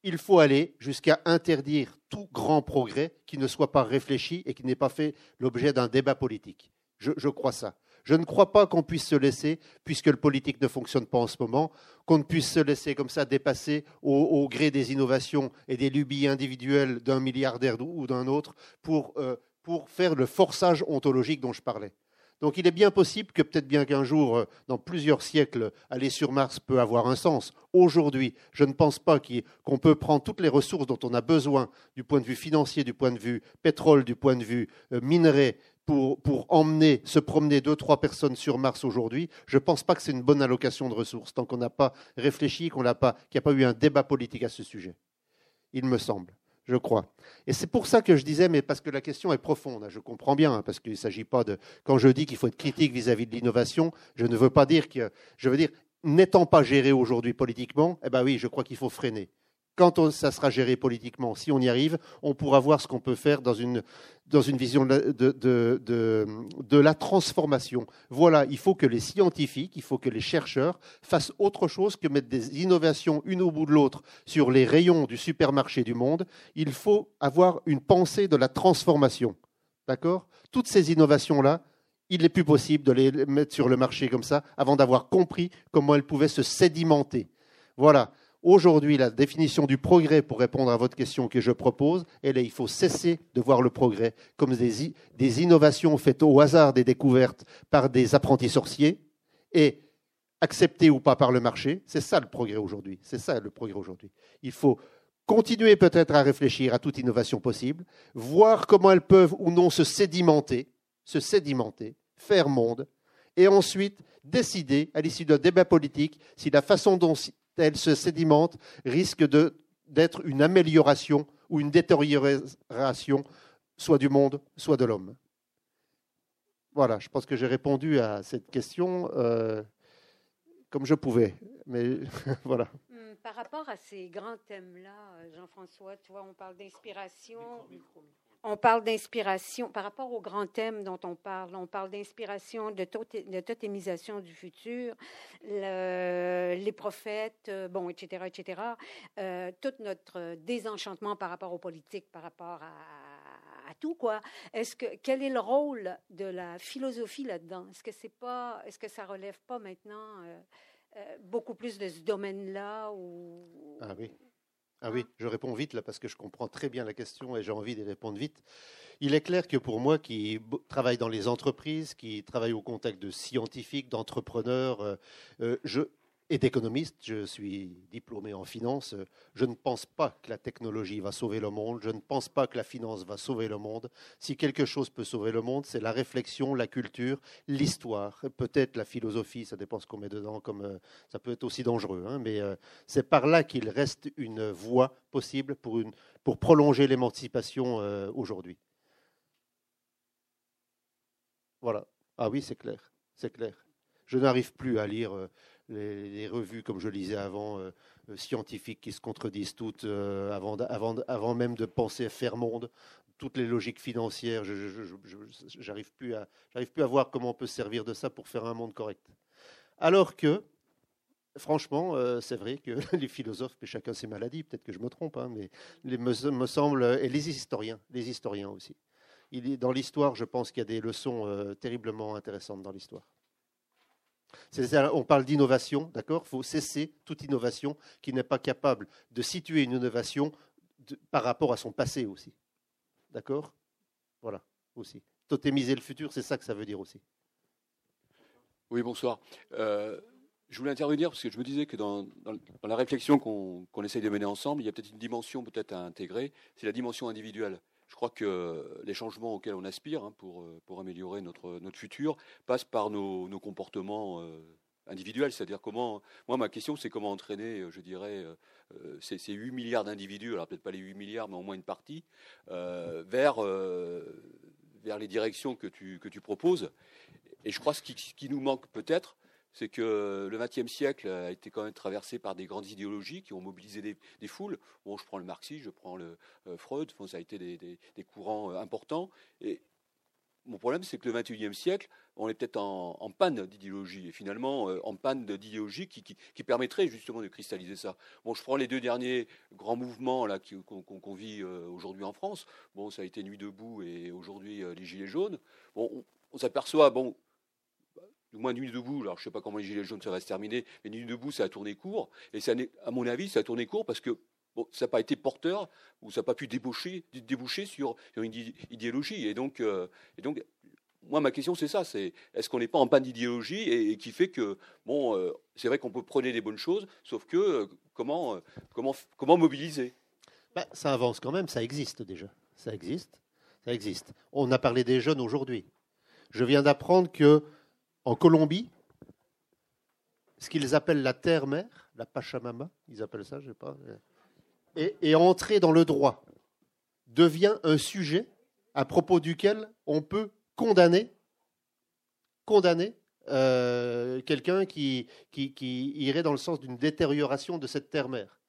il faut aller jusqu'à interdire tout grand progrès qui ne soit pas réfléchi et qui n'ait pas fait l'objet d'un débat politique. Je, crois ça. Je ne crois pas qu'on puisse se laisser, puisque le politique ne fonctionne pas en ce moment, qu'on ne puisse se laisser comme ça dépasser au, gré des innovations et des lubies individuelles d'un milliardaire ou d'un autre pour, euh, pour faire le forçage ontologique dont je parlais. Donc il est bien possible que peut-être bien qu'un jour, euh, dans plusieurs siècles, aller sur Mars peut avoir un sens. Aujourd'hui, je ne pense pas qu'on peut prendre toutes les ressources dont on a besoin du point de vue financier, du point de vue pétrole, du point de vue euh, minerai, pour, emmener, se promener deux, trois personnes sur Mars aujourd'hui, je ne pense pas que c'est une bonne allocation de ressources, tant qu'on n'a pas réfléchi, qu'on n'a pas, qu'il n'y a pas eu un débat politique à ce sujet. Il me semble je crois. Et c'est pour ça que je disais, mais parce que la question est profonde, je comprends bien, hein, parce qu'il ne s'agit pas de... Quand je dis qu'il faut être critique vis-à-vis de l'innovation, je ne veux pas dire que... Je veux dire, n'étant pas géré aujourd'hui politiquement, eh bien oui, je crois qu'il faut freiner quand ça sera géré politiquement, si on y arrive, on pourra voir ce qu'on peut faire dans une, dans une vision de, de, de, la transformation. Voilà, il faut que les scientifiques, il faut que les chercheurs fassent autre chose que mettre des innovations une au bout de l'autre sur les rayons du supermarché du monde. Il faut avoir une pensée de la transformation. D'accord? Toutes ces innovations-là, il n'est plus possible de les mettre sur le marché comme ça avant d'avoir compris comment elles pouvaient se sédimenter. Voilà. Aujourd'hui, la définition du progrès, pour répondre à votre question que je propose, elle est il faut cesser de voir le progrès comme des, des innovations faites au hasard des découvertes par des apprentis sorciers et acceptées ou pas par le marché. C'est ça le progrès aujourd'hui. C'est ça le progrès aujourd'hui. Il faut continuer peut-être à réfléchir à toute innovation possible, voir comment elles peuvent ou non se sédimenter, se sédimenter, faire monde, et ensuite décider, à l'issue d'un débat politique, si la façon dont elle se sédimente, risque d'être une amélioration ou une détérioration, soit du monde, soit de l'homme. Voilà, je pense que j'ai répondu à cette question euh, comme je pouvais. Mais <laughs> voilà. Hmm, par rapport à ces grands thèmes-là, Jean-François, tu vois, on parle d'inspiration on parle d'inspiration par rapport au grand thème dont on parle. On parle d'inspiration, de, totémisation du futur, les prophètes, euh, bon, etc., etc. Euh, tout notre désenchantement par rapport aux politiques, par rapport à, tout quoi. Est-ce que quel est le rôle de la philosophie là-dedans? Est-ce que c'est pas, est-ce que ça relève pas maintenant euh, beaucoup plus de ce domaine-là ou Ah oui. Ah oui, je réponds vite là parce que je comprends très bien la question et j'ai envie d'y répondre vite. Il est clair que pour moi qui travaille dans les entreprises, qui travaille au contact de scientifiques, d'entrepreneurs, euh, euh, je, et d'économiste, je suis diplômé en finance, je ne pense pas que la technologie va sauver le monde, je ne pense pas que la finance va sauver le monde. Si quelque chose peut sauver le monde, c'est la réflexion, la culture, l'histoire, peut-être la philosophie, ça dépend ce qu'on met dedans, comme euh, ça peut être aussi dangereux, hein, mais euh, c'est par là qu'il reste une voie possible pour, pour prolonger l'émancipation euh, aujourd'hui. Voilà. Ah oui, c'est clair, c'est clair. Je n'arrive plus à lire les, revues, comme je lisais avant, euh, euh, scientifiques qui se contredisent toutes euh, avant, avant, même de penser à faire monde. Toutes les logiques financières, je n'arrive plus, à, voir comment on peut se servir de ça pour faire un monde correct. Alors que, franchement, c'est vrai que <laughs> les philosophes, mais chacun ses maladies, peut-être que je me trompe, hein, mais les, me, me semble, et les historiens, les historiens aussi. Dans l'histoire, je pense qu'il y a des leçons terriblement intéressantes dans l'histoire. On parle d'innovation, d'accord? Il faut cesser toute innovation qui n'est pas capable de situer une innovation par rapport à son passé aussi. D'accord? Voilà, aussi. Totémiser le futur, c'est ça que ça veut dire aussi. Oui, bonsoir. Euh, je voulais intervenir parce que je me disais que dans, la réflexion qu'on essaye de mener ensemble, il y a peut-être une dimension peut-être à intégrer, c'est la dimension individuelle. Je crois que les changements auxquels on aspire hein, pour, pour améliorer notre, futur passent par nos, comportements euh, individuels. C'est-à-dire comment. Moi, ma question, c'est comment entraîner, je dirais, euh, ces, 8 milliards d'individus, alors peut-être pas les 8 milliards, mais au moins une partie, vers, vers les directions que tu, que tu proposes. Et je crois que ce qui, nous manque peut-être, c'est que le XXe siècle a été quand même traversé par des grandes idéologies qui ont mobilisé des, foules. Bon, je prends le marxisme, je prends le euh, Freud, ça a été des, courants euh, importants. Et mon problème, c'est que le XXIe siècle, on est peut-être en, panne d'idéologie, et finalement euh, en panne d'idéologie qui, qui, permettrait justement de cristalliser ça. Bon, je prends les deux derniers grands mouvements là qu'on vit aujourd'hui en France. Bon, ça a été Nuit debout et aujourd'hui les Gilets jaunes. Bon, on, on s'aperçoit, bon, du moins Nuit debout, alors je ne sais pas comment les Gilets jaunes ça va se terminer, mais Nuit debout, ça a tourné court. Et ça, à mon avis, ça a tourné court parce que ça n'a pas été porteur ou ça n'a pas pu déboucher, sur, une idéologie. Et donc, euh, et donc moi, ma question, c'est ça c'est est-ce qu'on n'est pas en panne d'idéologie et, qui fait que, bon, euh, c'est vrai qu'on peut prendre des bonnes choses, sauf que euh, comment, comment, comment mobiliser? Bah, Ça avance quand même, ça existe déjà. Ça existe. Ça existe. On a parlé des jeunes aujourd'hui. Je viens d'apprendre que en Colombie, ce qu'ils appellent la terre-mère, la Pachamama, ils appellent ça, je sais pas, et, entrer dans le droit devient un sujet à propos duquel on peut condamner, condamner euh, quelqu'un qui, qui, irait dans le sens d'une détérioration de cette terre-mère.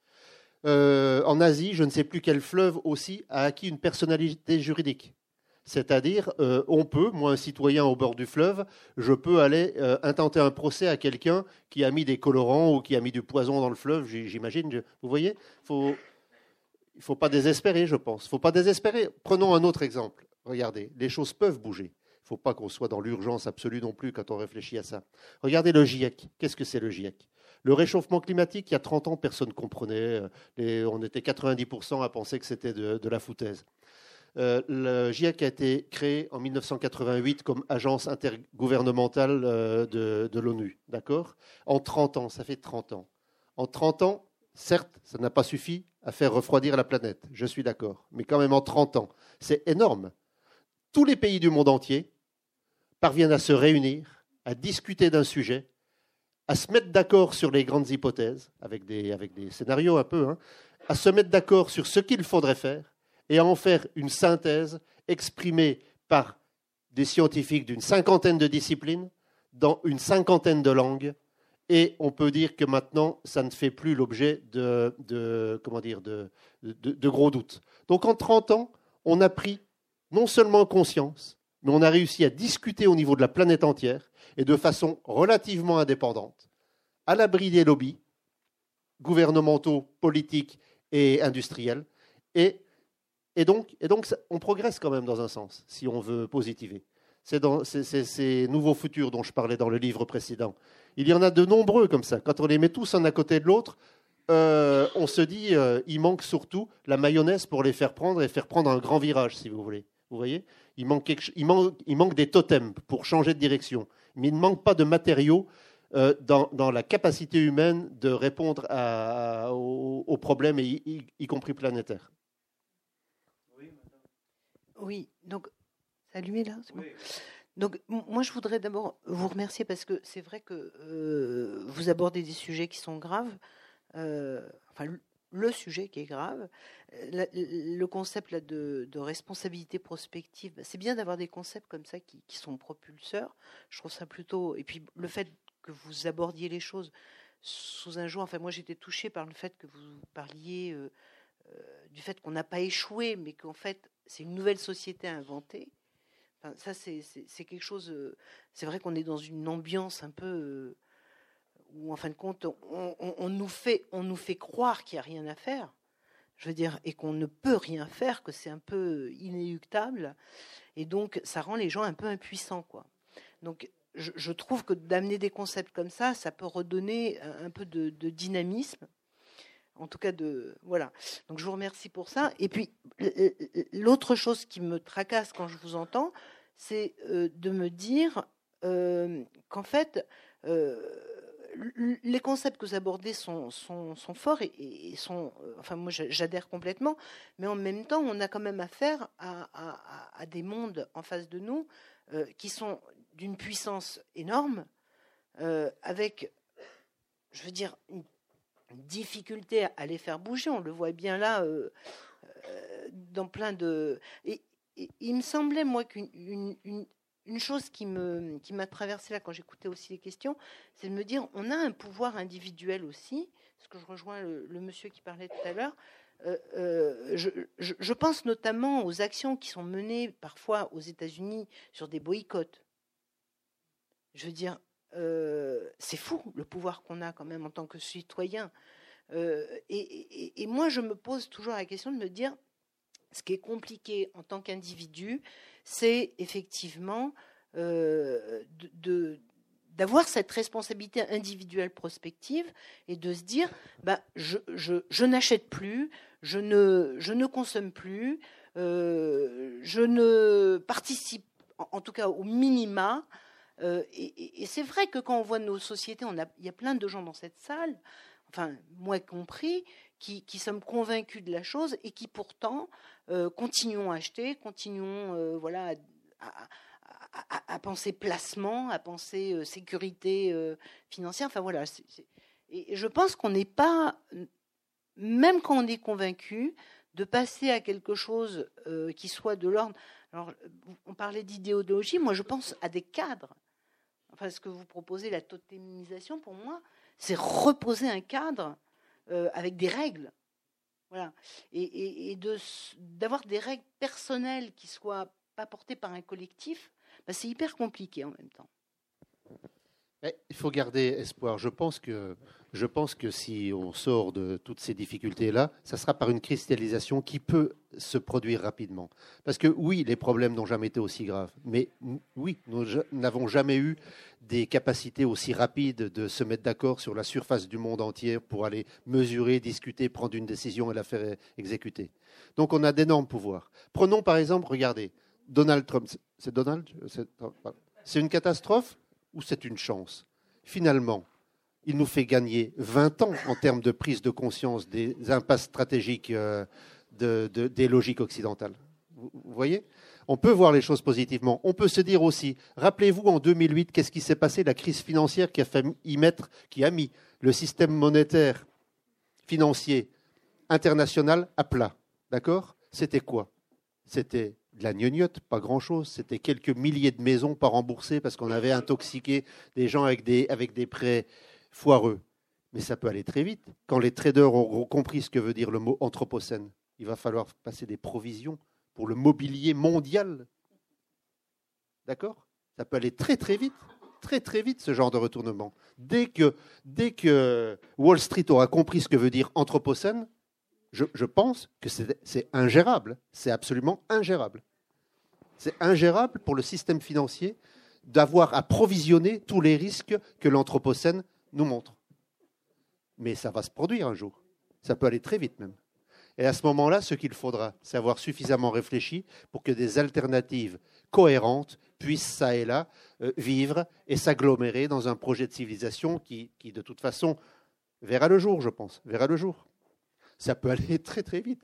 Euh, en Asie, je ne sais plus quel fleuve aussi a acquis une personnalité juridique. C'est-à-dire, euh, on peut, moi, un citoyen au bord du fleuve, je peux aller euh, intenter un procès à quelqu'un qui a mis des colorants ou qui a mis du poison dans le fleuve, j'imagine. Vous voyez Il ne faut pas désespérer, je pense. Il ne faut pas désespérer. Prenons un autre exemple. Regardez, les choses peuvent bouger. Il ne faut pas qu'on soit dans l'urgence absolue non plus quand on réfléchit à ça. Regardez le GIEC. Qu'est-ce que c'est le GIEC Le réchauffement climatique, il y a 30 ans, personne ne comprenait. Euh, on était 90% à penser que c'était de la foutaise. Euh, le GIEC a été créé en 1988 comme agence intergouvernementale euh, de, l'ONU. D'accord? En 30 ans, ça fait 30 ans. En 30 ans, certes, ça n'a pas suffi à faire refroidir la planète, je suis d'accord. Mais quand même en 30 ans, c'est énorme. Tous les pays du monde entier parviennent à se réunir, à discuter d'un sujet, à se mettre d'accord sur les grandes hypothèses, avec des, scénarios un peu, hein, à se mettre d'accord sur ce qu'il faudrait faire, et à en faire une synthèse exprimée par des scientifiques d'une cinquantaine de disciplines dans une cinquantaine de langues. Et on peut dire que maintenant, ça ne fait plus l'objet de, comment dire, de, gros doutes. Donc en 30 ans, on a pris non seulement conscience, mais on a réussi à discuter au niveau de la planète entière et de façon relativement indépendante, à l'abri des lobbies gouvernementaux, politiques et industriels, et et donc, on progresse quand même dans un sens, si on veut positiver. C'est ces nouveaux futurs dont je parlais dans le livre précédent. Il y en a de nombreux comme ça. Quand on les met tous un à côté de l'autre, euh, on se dit, euh, il manque surtout la mayonnaise pour les faire prendre et faire prendre un grand virage, si vous voulez. Vous voyez? Il manque, des totems pour changer de direction. Mais il ne manque pas de matériaux euh, dans, la capacité humaine de répondre aux, problèmes, y compris planétaires. Oui, donc, c'est allumé là Donc, moi, je voudrais d'abord vous remercier parce que c'est vrai que euh, vous abordez des sujets qui sont graves. Euh, enfin, le sujet qui est grave, le concept là, de, responsabilité prospective, bah, c'est bien d'avoir des concepts comme ça qui, sont propulseurs. Je trouve ça plutôt. Et puis le fait que vous abordiez les choses sous un jour. Enfin, moi, j'étais touchée par le fait que vous parliez euh, du fait qu'on n'a pas échoué, mais qu'en fait, c'est une nouvelle société à inventer. ça, c'est quelque chose. Euh, c'est vrai qu'on est dans une ambiance un peu euh, où, en fin de compte, on, nous, fait, on nous fait croire qu'il n'y a rien à faire. Je veux dire, et qu'on ne peut rien faire, que c'est un peu inéluctable. Et donc, ça rend les gens un peu impuissants, quoi. Donc, je, trouve que d'amener des concepts comme ça, ça peut redonner un peu de, dynamisme. En tout cas de voilà. Donc je vous remercie pour ça. Et puis l'autre chose qui me tracasse quand je vous entends, c'est de me dire qu'en fait les concepts que vous abordez sont, sont, forts et, sont. Euh, enfin, moi, j'adhère complètement, mais en même temps, on a quand même affaire à, des mondes en face de nous euh, qui sont d'une puissance énorme, euh, avec, je veux dire, une, difficulté à les faire bouger. On le voit bien là, dans plein de. Et, il me semblait, moi, qu'une une chose qui me qui m'a traversé là quand j'écoutais aussi les questions, c'est de me dire on a un pouvoir individuel aussi. Ce que je rejoins le, monsieur qui parlait tout à l'heure. Euh, euh, je, je, pense notamment aux actions qui sont menées parfois aux États-Unis sur des boycotts. Je veux dire, euh, c'est fou le pouvoir qu'on a quand même en tant que citoyen. Et, et, moi, je me pose toujours la question de me dire, ce qui est compliqué en tant qu'individu, c'est effectivement euh, d'avoir cette responsabilité individuelle prospective et de se dire bah, je, n'achète plus, je ne, je ne consomme plus, euh, je ne participe, en, tout cas au minima. Euh, et, c'est vrai que quand on voit nos sociétés, il y a plein de gens dans cette salle, enfin moi compris, qui, qui sommes convaincus de la chose et qui pourtant euh, continuons à acheter, continuons euh, voilà, à, penser placement, à penser euh, sécurité financière. Enfin voilà. Et je pense qu'on n'est pas, même quand on est convaincu, de passer à quelque chose qui soit de l'ordre. Alors, on parlait d'idéologie, moi je pense à des cadres. Enfin, ce que vous proposez, la totémisation, pour moi, c'est reposer un cadre avec des règles. Voilà. Et, d'avoir des règles personnelles qui soient pas portées par un collectif, bah, c'est hyper compliqué en même temps. Il faut garder espoir. Je pense que si on sort de toutes ces difficultés-là, ça sera par une cristallisation qui peut se produire rapidement. Parce que oui, les problèmes n'ont jamais été aussi graves, mais oui, nous n'avons jamais eu des capacités aussi rapides de se mettre d'accord sur la surface du monde entier pour aller mesurer, discuter, prendre une décision et la faire exécuter. Donc on a d'énormes pouvoirs. Prenons par exemple, regardez, Donald Trump. C'est Donald? C'est une catastrophe? Ou c'est une chance? Finalement, il nous fait gagner 20 ans en termes de prise de conscience des impasses stratégiques euh, des logiques occidentales. Vous, voyez? On peut voir les choses positivement. On peut se dire aussi, rappelez-vous en 2008, qu'est-ce qui s'est passé? La crise financière qui a, fait y mettre, qui a mis le système monétaire financier international à plat. D'accord? C'était quoi? C'était de la gnognotte, pas grand-chose. C'était quelques milliers de maisons pas remboursées parce qu'on avait intoxiqué des gens avec des, prêts foireux. Mais ça peut aller très vite. Quand les traders auront compris ce que veut dire le mot anthropocène, il va falloir passer des provisions pour le mobilier mondial. D'accord? Ça peut aller très très vite, très très vite ce genre de retournement. Dès que Wall Street aura compris ce que veut dire anthropocène, je, pense que c'est ingérable. C'est absolument ingérable. C'est ingérable pour le système financier d'avoir à provisionner tous les risques que l'anthropocène nous montre. Mais ça va se produire un jour. Ça peut aller très vite même. Et à ce moment-là, ce qu'il faudra, c'est avoir suffisamment réfléchi pour que des alternatives cohérentes puissent, ça et là, euh, vivre et s'agglomérer dans un projet de civilisation qui, de toute façon, verra le jour, je pense, verra le jour. Ça peut aller <laughs> très très vite.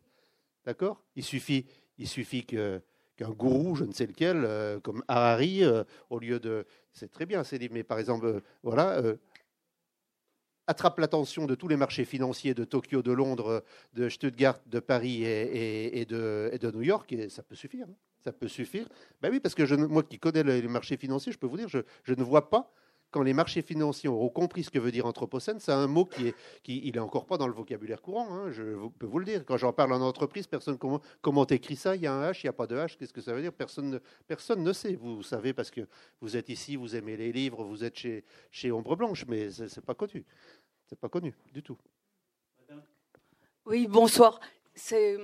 D'accord? Il suffit, il suffit qu'un gourou, je ne sais lequel, euh, comme Harari, euh, au lieu de... C'est très bien, c'est dit, mais par exemple, voilà, attrape l'attention de tous les marchés financiers de Tokyo, de Londres, de Stuttgart, de Paris et, de, New York, et ça peut suffire. Hein. ça peut suffire. Ben oui, parce que je, moi qui connais les marchés financiers, je peux vous dire, je, ne vois pas quand les marchés financiers auront compris ce que veut dire anthropocène, c'est un mot qui est, qui, il est encore pas dans le vocabulaire courant. Hein, je peux vous le dire. Quand j'en parle en entreprise, personne comment comment écrit ça? Il y a un H, il n'y a pas de H. Qu'est-ce que ça veut dire? Personne ne, personne ne sait. Vous savez parce que vous êtes ici, vous aimez les livres, vous êtes chez chez Ombre Blanche, mais c'est pas connu. C'est pas connu du tout. Oui, bonsoir. C'est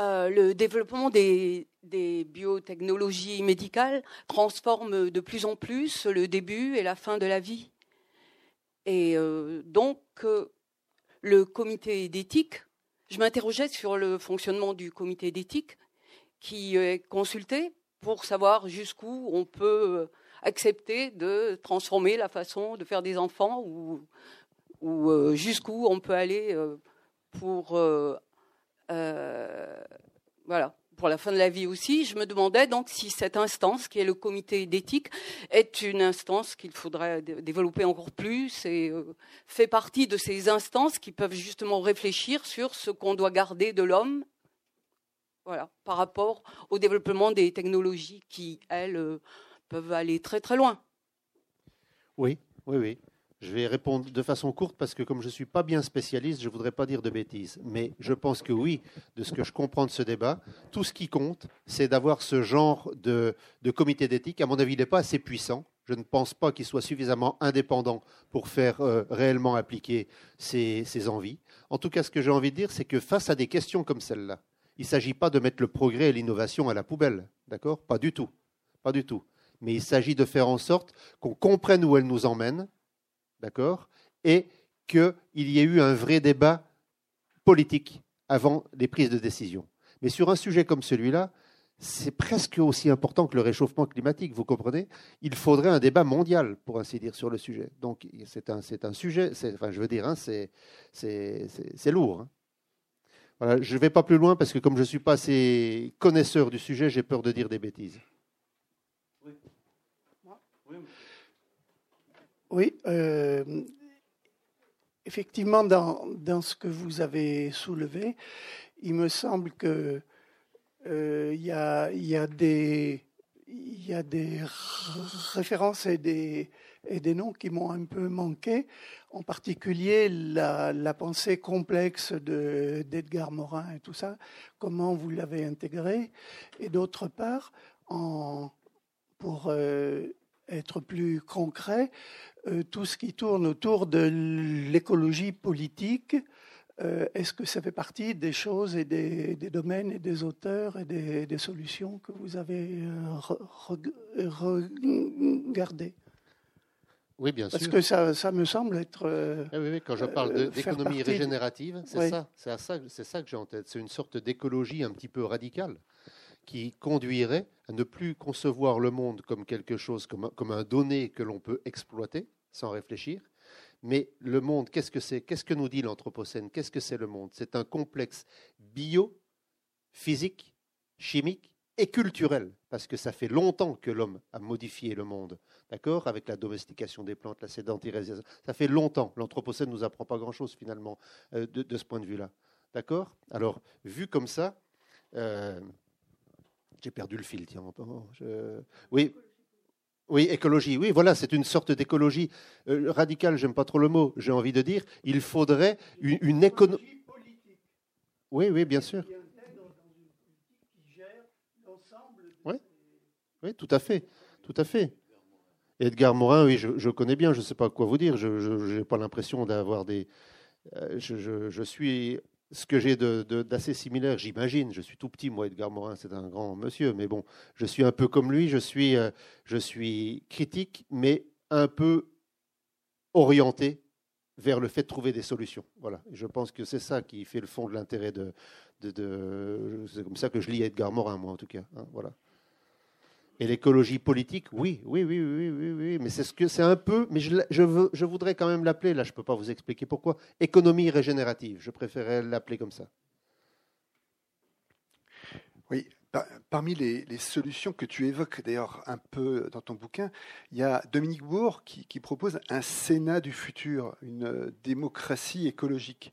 euh, le développement des, biotechnologies médicales transforme de plus en plus le début et la fin de la vie. Et euh, donc, euh, le comité d'éthique. Je m'interrogeais sur le fonctionnement du comité d'éthique qui est consulté pour savoir jusqu'où on peut accepter de transformer la façon de faire des enfants ou, jusqu'où on peut aller pour voilà pour la fin de la vie aussi. Je me demandais donc si cette instance, qui est le comité d'éthique, est une instance qu'il faudrait développer encore plus et fait partie de ces instances qui peuvent justement réfléchir sur ce qu'on doit garder de l'homme voilà, par rapport au développement des technologies qui, elles, peuvent aller très très loin. Oui, oui, oui. Je vais répondre de façon courte parce que comme je ne suis pas bien spécialiste, je ne voudrais pas dire de bêtises. Mais je pense que oui, de ce que je comprends de ce débat, tout ce qui compte, c'est d'avoir ce genre de, comité d'éthique. À mon avis, il n'est pas assez puissant. Je ne pense pas qu'il soit suffisamment indépendant pour faire euh, réellement appliquer ses, ses envies. En tout cas, ce que j'ai envie de dire, c'est que face à des questions comme celle-là, il ne s'agit pas de mettre le progrès et l'innovation à la poubelle. D'accord? Pas du tout. Pas du tout mais il s'agit de faire en sorte qu'on comprenne où elle nous emmène, d'accord, et qu'il y ait eu un vrai débat politique avant les prises de décision. Mais sur un sujet comme celui-là, c'est presque aussi important que le réchauffement climatique, vous comprenez? Il faudrait un débat mondial, pour ainsi dire, sur le sujet. Donc c'est un, un, sujet, enfin, je veux dire, hein, c'est lourd. Hein. Voilà, je ne vais pas plus loin parce que comme je ne suis pas assez connaisseur du sujet, j'ai peur de dire des bêtises. Oui, euh, effectivement, dans, dans, ce que vous avez soulevé, il me semble que euh, il y, a, y, a des, y a des références et des, et des noms qui m'ont un peu manqué, en particulier la, pensée complexe d'Edgar Morin et tout ça, comment vous l'avez intégré, et d'autre part, en, pour euh, être plus concret, euh, tout ce qui tourne autour de l'écologie politique, euh, est-ce que ça fait partie des choses et des, domaines et des auteurs et des, solutions que vous avez euh, regardées? Oui, bien sûr. Parce que ça, ça, me semble être. Ah oui, oui, quand je parle d'économie régénérative, c'est ça, ça, ça que j'ai en tête. C'est une sorte d'écologie un petit peu radicale qui conduirait à ne plus concevoir le monde comme quelque chose, comme un, donné que l'on peut exploiter sans réfléchir. Mais le monde, qu'est-ce que c'est? Qu'est-ce que nous dit l'Anthropocène? Qu'est-ce que c'est le monde? C'est un complexe bio, physique, chimique et culturel, parce que ça fait longtemps que l'homme a modifié le monde, d'accord? Avec la domestication des plantes, la sédentarisation, ça fait longtemps. L'Anthropocène ne nous apprend pas grand-chose finalement euh, de, ce point de vue-là, d'accord? Alors, vu comme ça, euh, j'ai perdu le fil, tiens. Oui. Oui, écologie. Oui, voilà, c'est une sorte d'écologie euh, radicale. J'aime pas trop le mot. J'ai envie de dire, il faudrait une, économie. Oui, oui, bien sûr. Oui, oui, tout à fait, tout à fait. Edgar Morin, oui, je, connais bien. Je ne sais pas quoi vous dire. Je n'ai pas l'impression d'avoir des. Euh, je, je, suis ce que j'ai d'assez similaire, j'imagine. Je suis tout petit, moi, Edgar Morin, c'est un grand monsieur, mais bon, je suis un peu comme lui. Je suis, euh, je suis critique, mais un peu orienté vers le fait de trouver des solutions. Voilà. je pense que c'est ça qui fait le fond de l'intérêt de, de, C'est comme ça que je lis Edgar Morin, moi, en tout cas. Hein, voilà. Et l'écologie politique, oui, oui, oui, oui, oui, oui. Mais c'est ce que c'est un peu. Mais je, je, je voudrais quand même l'appeler. Là, je ne peux pas vous expliquer pourquoi. Économie régénérative. Je préférais l'appeler comme ça. Oui. Parmi les, solutions que tu évoques d'ailleurs un peu dans ton bouquin, il y a Dominique Bourg qui, propose un Sénat du futur, une démocratie écologique.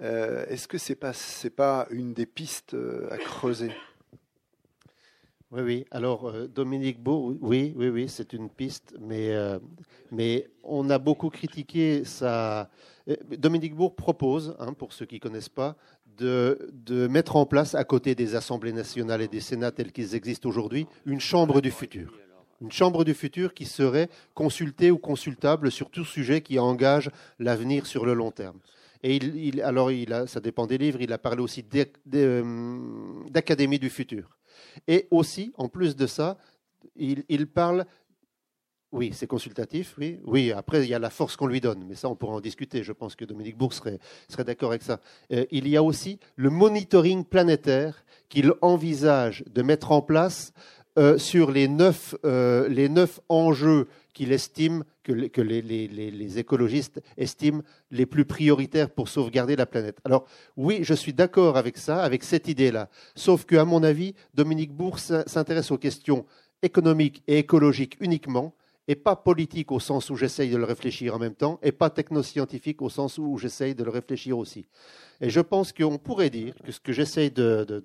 Euh, est-ce que ce n'est pas, pas une des pistes euh, à creuser? Oui, oui. Alors, euh, Dominique Beau, oui, oui, oui, c'est une piste, mais, euh, mais on a beaucoup critiqué ça. Euh, Dominique Bourg propose, hein, pour ceux qui ne connaissent pas, de, de, mettre en place, à côté des assemblées nationales et des sénats tels qu'ils existent aujourd'hui, une chambre du futur. Une chambre du futur qui serait consultée ou consultable sur tout sujet qui engage l'avenir sur le long terme. Et il, alors, il a, ça dépend des livres, il a parlé aussi d'académie du futur. Et aussi, en plus de ça, il, parle Oui, c'est consultatif, oui. Oui, après, il y a la force qu'on lui donne, mais ça, on pourra en discuter. Je pense que Dominique Bourg serait, d'accord avec ça. Euh, il y a aussi le monitoring planétaire qu'il envisage de mettre en place euh, sur les neuf, euh, les neuf enjeux qu'il estime, que, les, écologistes estiment les plus prioritaires pour sauvegarder la planète. Alors oui, je suis d'accord avec ça, avec cette idée-là. Sauf qu'à mon avis, Dominique Bourg s'intéresse aux questions économiques et écologiques uniquement, et pas politique au sens où j'essaye de le réfléchir en même temps, et pas technoscientifique au sens où j'essaye de le réfléchir aussi. Et je pense qu'on pourrait dire que ce que j'essaye de,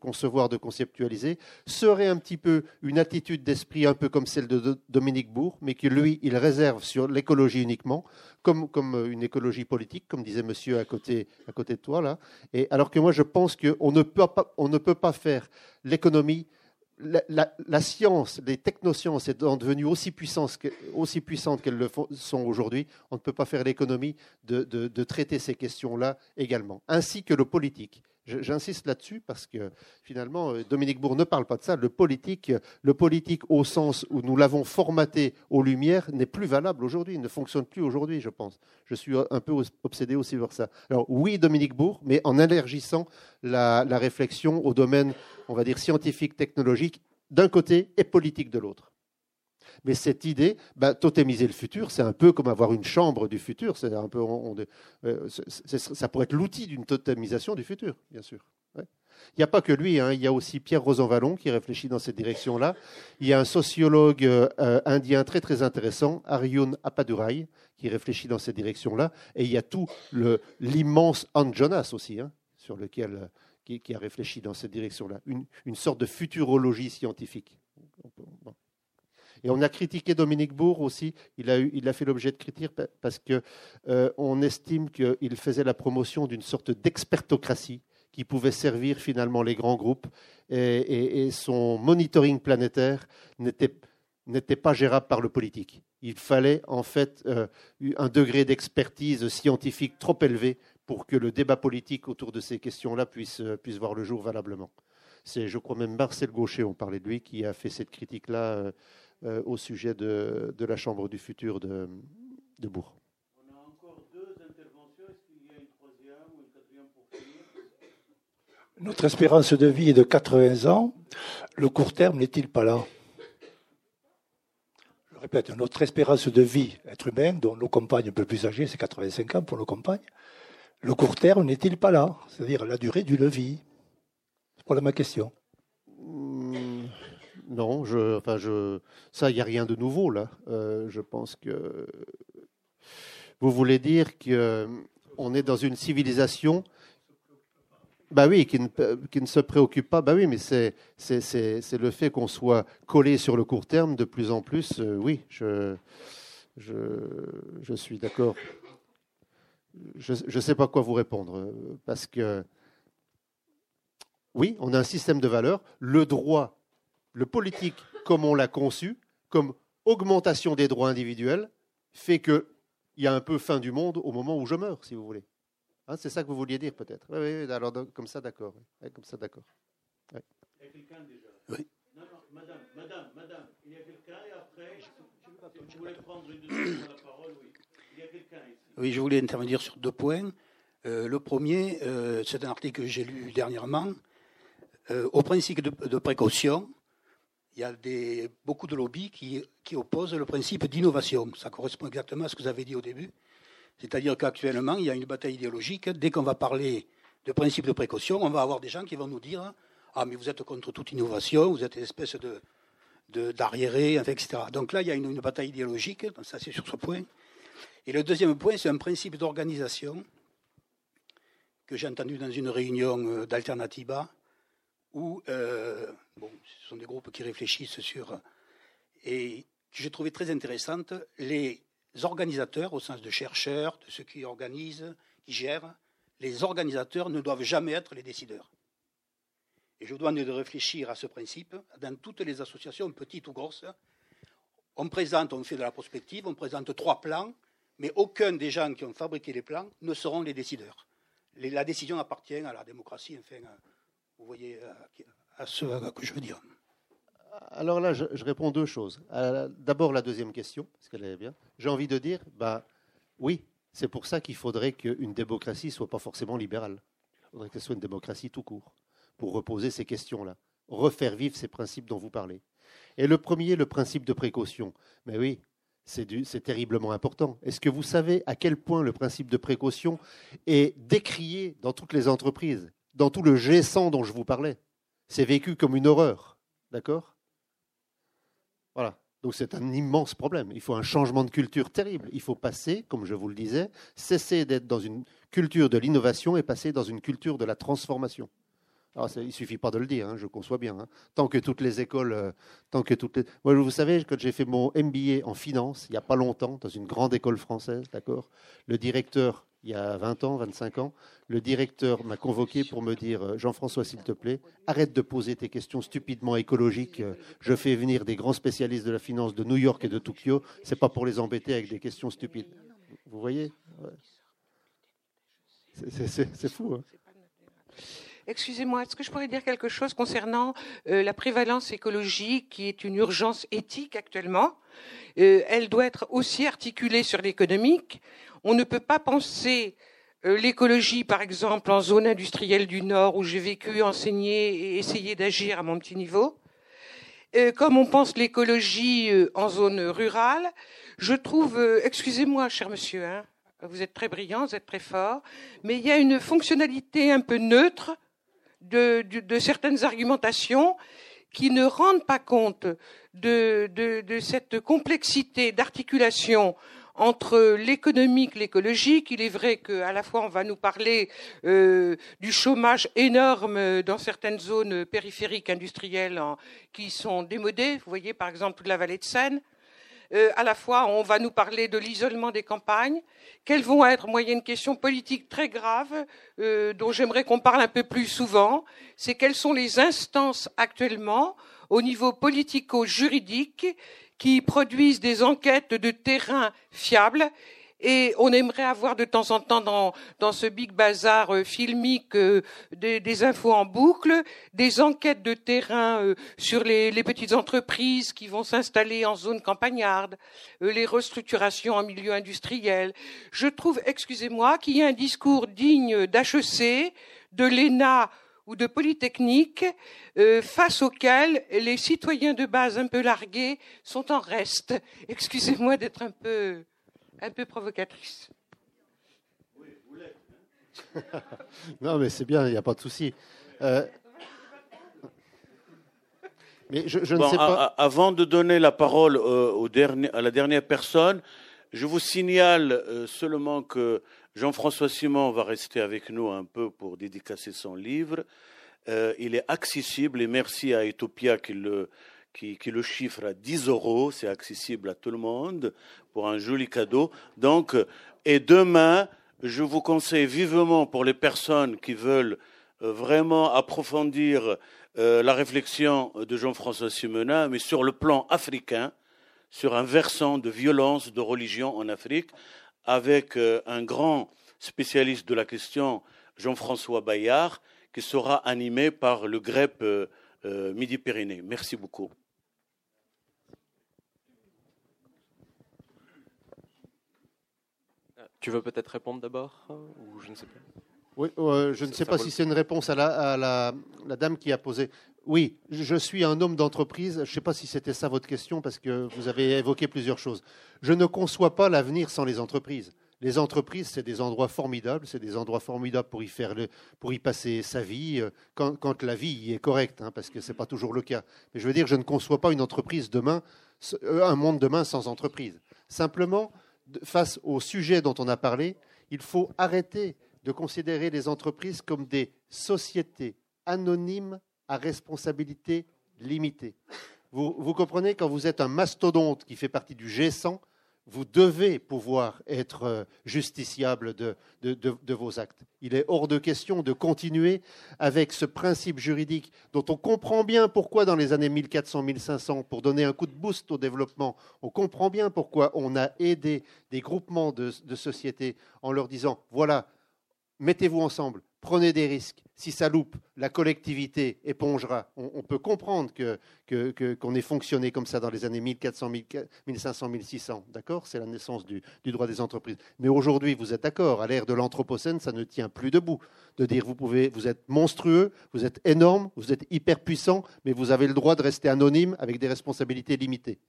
concevoir, de conceptualiser, serait un petit peu une attitude d'esprit un peu comme celle de, Dominique Bourg, mais que lui, il réserve sur l'écologie uniquement, comme, comme une écologie politique, comme disait monsieur à côté, à côté de toi, là. Et alors que moi, je pense qu'on ne ne peut pas faire l'économie la, science, les technosciences étant devenues aussi puissantes, qu'elles le sont aujourd'hui, on ne peut pas faire l'économie de, traiter ces questions-là également, ainsi que le politique. J'insiste là-dessus parce que finalement, euh, Dominique Bourg ne parle pas de ça. Le politique, le politique au sens où nous l'avons formaté aux Lumières n'est plus valable aujourd'hui, ne fonctionne plus aujourd'hui, je pense. Je suis un peu obsédé aussi par ça. Alors oui, Dominique Bourg, mais en élargissant la, la réflexion au domaine, on va dire, scientifique, technologique d'un côté et politique de l'autre. Mais cette idée, bah, totémiser le futur, c'est un peu comme avoir une chambre du futur. Euh, ça pourrait être l'outil d'une totémisation du futur, bien sûr. Il n'y a pas que lui, hein. il y a aussi Pierre Rosanvallon qui réfléchit dans cette direction-là. Il y a un sociologue euh, indien très très intéressant, Aryun Appadurai, qui réfléchit dans cette direction-là. Et il y a tout l'immense Anne Jonas aussi, hein, sur lequel, qui, a réfléchi dans cette direction-là. Une, sorte de futurologie scientifique. Et on a critiqué Dominique Bourg aussi. Il a, fait l'objet de critiques parce qu'on euh, estime qu'il faisait la promotion d'une sorte d'expertocratie qui pouvait servir finalement les grands groupes. Et, son monitoring planétaire n'était pas gérable par le politique. Il fallait en fait euh, un degré d'expertise scientifique trop élevé pour que le débat politique autour de ces questions-là puisse, puisse voir le jour valablement. C'est, je crois même Marcel Gaucher, on parlait de lui, qui a fait cette critique-là euh, au sujet de, de, la Chambre du futur de, de Bourg. On a encore deux interventions. Est-ce qu'il y a une troisième ou une quatrième pour finir? Notre espérance de vie est de 80 ans. Le court terme n'est-il pas là? Je répète, notre espérance de vie, être humain, dont nos compagnes un peu plus âgées, c'est 85 ans pour nos compagnes. Le court terme n'est-il pas là? C'est-à-dire la durée d'une vie? C'est voilà ma question. Non, je, enfin, je, ça, il n'y a rien de nouveau là. Euh, je pense que vous voulez dire qu'on euh, est dans une civilisation. Bah oui, qui ne, se préoccupe pas. Bah oui, mais c'est, le fait qu'on soit collé sur le court terme de plus en plus. Euh, oui, je, je, je suis d'accord. Je ne sais pas quoi vous répondre parce que oui, on a un système de valeurs. Le droit le politique, comme on l'a conçu, comme augmentation des droits individuels, fait qu'il y a un peu fin du monde au moment où je meurs, si vous voulez. Hein, c'est ça que vous vouliez dire, peut-être. Oui, oui, alors comme ça, d'accord. comme ça, d'accord. Il y a quelqu'un déjà Oui. Non, non, madame, madame, madame, il y a quelqu'un et après, je, je voulais prendre une deuxième la parole, oui. Il y a quelqu'un ici. Oui, je voulais intervenir sur deux points. Euh, le premier, euh, c'est un article que j'ai lu dernièrement. Euh, au principe de précaution, il y a beaucoup de lobbies qui, qui opposent le principe d'innovation. Ça correspond exactement à ce que vous avez dit au début. C'est-à-dire qu'actuellement, il y a une bataille idéologique. Dès qu'on va parler de principe de précaution, on va avoir des gens qui vont nous dire Ah, mais vous êtes contre toute innovation, vous êtes une espèce de, d'arriéré, etc. Donc là, il y a une, une bataille idéologique, ça c'est sur ce point. Et le deuxième point, c'est un principe d'organisation que j'ai entendu dans une réunion euh, d'Alternativa, où euh, bon, ce sont des groupes qui réfléchissent sur et que j'ai trouvé très intéressante. Les organisateurs, au sens de chercheurs, de ceux qui organisent, qui gèrent, les organisateurs ne doivent jamais être les décideurs. Et je vous demande de réfléchir à ce principe dans toutes les associations, petites ou grosses. On présente, on fait de la prospective, on présente trois plans, mais aucun des gens qui ont fabriqué les plans ne seront les décideurs. la décision appartient à la démocratie, enfin, vous voyez euh, à ce que je veux dire. Alors là, je, réponds deux choses. D'abord, la deuxième question, parce qu'elle est bien. J'ai envie de dire, bah, oui, c'est pour ça qu'il faudrait qu'une démocratie ne soit pas forcément libérale. Il faudrait qu'elle soit une démocratie tout court, pour reposer ces questions-là, refaire vivre ces principes dont vous parlez. Et le premier, le principe de précaution. Mais oui, c'est terriblement important. Est-ce que vous savez à quel point le principe de précaution est décrié dans toutes les entreprises, dans tout le G100 dont je vous parlais C'est vécu comme une horreur. D'accord? Voilà. Donc c'est un immense problème. Il faut un changement de culture terrible. Il faut passer, comme je vous le disais, cesser d'être dans une culture de l'innovation et passer dans une culture de la transformation. Alors, il ne suffit pas de le dire, hein, je conçois bien. Hein. Tant que toutes les écoles, euh, tant que toutes Moi, vous savez, quand j'ai fait mon MBA en finance, il n'y a pas longtemps, dans une grande école française, d'accord, le directeur, il y a 20 ans, 25 ans, le directeur m'a convoqué pour me dire euh, Jean-François, s'il te plaît, arrête de poser tes questions stupidement écologiques. Euh, je fais venir des grands spécialistes de la finance de New York et de Tokyo. C'est pas pour les embêter avec des questions stupides. Vous voyez? C'est fou. Hein Excusez-moi, est-ce que je pourrais dire quelque chose concernant euh, la prévalence écologique, qui est une urgence éthique actuellement? Elle doit être aussi articulée sur l'économique. On ne peut pas penser euh, l'écologie, par exemple, en zone industrielle du Nord, où j'ai vécu, enseigné et essayé d'agir à mon petit niveau. comme on pense l'écologie en zone rurale, je trouve, excusez-moi, cher monsieur, hein, vous êtes très brillant, vous êtes très fort, mais il y a une fonctionnalité un peu neutre de, certaines argumentations qui ne rendent pas compte de, cette complexité d'articulation entre l'économique, l'écologique. Il est vrai qu'à la fois on va nous parler euh, du chômage énorme dans certaines zones périphériques industrielles qui sont démodées. Vous voyez par exemple toute la vallée de Seine. Euh, à la fois, on va nous parler de l'isolement des campagnes. Quelles vont être, moi, il y a une question politique très grave euh, dont j'aimerais qu'on parle un peu plus souvent. C'est quelles sont les instances actuellement au niveau politico-juridique qui produisent des enquêtes de terrain fiables et on aimerait avoir de temps en temps dans, dans ce big bazar euh, filmique euh, des, infos en boucle, des enquêtes de terrain euh, sur les, les, petites entreprises qui vont s'installer en zone campagnarde, les restructurations en milieu industriel. Je trouve, excusez-moi, qu'il y a un discours digne d'HEC, de l'ENA ou de Polytechnique, face auquel les citoyens de base un peu largués sont en reste. Excusez-moi d'être un peu un peu provocatrice. <laughs> non, mais c'est bien, il n'y a pas de souci. Euh, mais je, ne sais pas. avant de donner la parole euh, au dernier, à la dernière personne, je vous signale euh, seulement que Jean-François Simon va rester avec nous un peu pour dédicacer son livre. il est accessible et merci à Etopia qui le, qui, le chiffre à 10 euros, c'est accessible à tout le monde pour un joli cadeau. Donc, et demain, je vous conseille vivement pour les personnes qui veulent euh, vraiment approfondir euh, la réflexion de Jean-François Simenin, mais sur le plan africain, sur un versant de violence de religion en Afrique, avec euh, un grand spécialiste de la question, Jean-François Bayard, qui sera animé par le GREP Midi-Pyrénées. Merci beaucoup. Tu veux peut-être répondre d'abord ou je ne sais pas? Oui, euh, je ne sais pas si c'est une réponse à, la, la, dame qui a posé. Oui, je suis un homme d'entreprise. Je ne sais pas si c'était ça votre question parce que vous avez évoqué plusieurs choses. Je ne conçois pas l'avenir sans les entreprises. Les entreprises, c'est des endroits formidables, c'est des endroits formidables pour y passer sa vie euh, quand, la vie y est correcte, hein, parce que c'est pas toujours le cas. Mais je veux dire, je ne conçois pas une entreprise demain, euh, un monde demain sans entreprise. Simplement, face au sujet dont on a parlé, il faut arrêter de considérer les entreprises comme des sociétés anonymes à responsabilité limitée. Vous, comprenez, quand vous êtes un mastodonte qui fait partie du G100, vous devez pouvoir être euh, justiciable de, vos actes. Il est hors de question de continuer avec ce principe juridique dont on comprend bien pourquoi dans les années 1400-1500, pour donner un coup de boost au développement, on comprend bien pourquoi on a aidé des groupements de, sociétés en leur disant, voilà, mettez-vous ensemble, prenez des risques. Si ça loupe, la collectivité épongera. On, peut comprendre qu'on que, ait fonctionné comme ça dans les années 1400, 1500, 1600. D'accord? C'est la naissance du, droit des entreprises. Mais aujourd'hui, vous êtes d'accord, à l'ère de l'Anthropocène, ça ne tient plus debout. De dire vous, pouvez, vous êtes monstrueux, vous êtes énorme, vous êtes hyper puissant, mais vous avez le droit de rester anonyme avec des responsabilités limitées.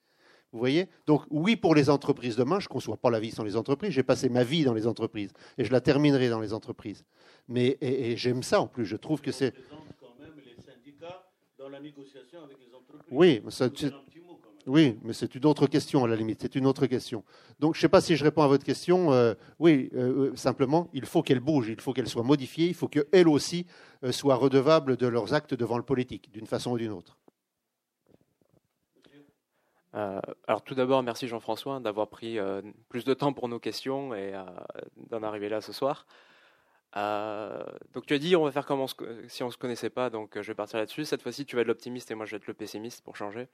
Vous voyez? Donc oui pour les entreprises demain, je ne conçois pas la vie sans les entreprises, j'ai passé ma vie dans les entreprises et je la terminerai dans les entreprises. Mais et, j'aime ça en plus, je trouve que c'est... Oui, mais oui, mais c'est une autre question à la limite, c'est une autre question. Donc je ne sais pas si je réponds à votre question. Euh, oui, euh, euh, simplement, il faut qu'elle bouge, il faut qu'elle soit modifiée, il faut qu'elle aussi soit redevable de leurs actes devant le politique, d'une façon ou d'une autre. Euh, alors tout d'abord, merci Jean-François d'avoir pris euh, plus de temps pour nos questions et euh, d'en arriver là ce soir. donc tu as dit on va faire comme si on ne se connaissait pas, donc je vais partir là-dessus. Cette fois-ci, tu vas être l'optimiste et moi je vais être le pessimiste pour changer.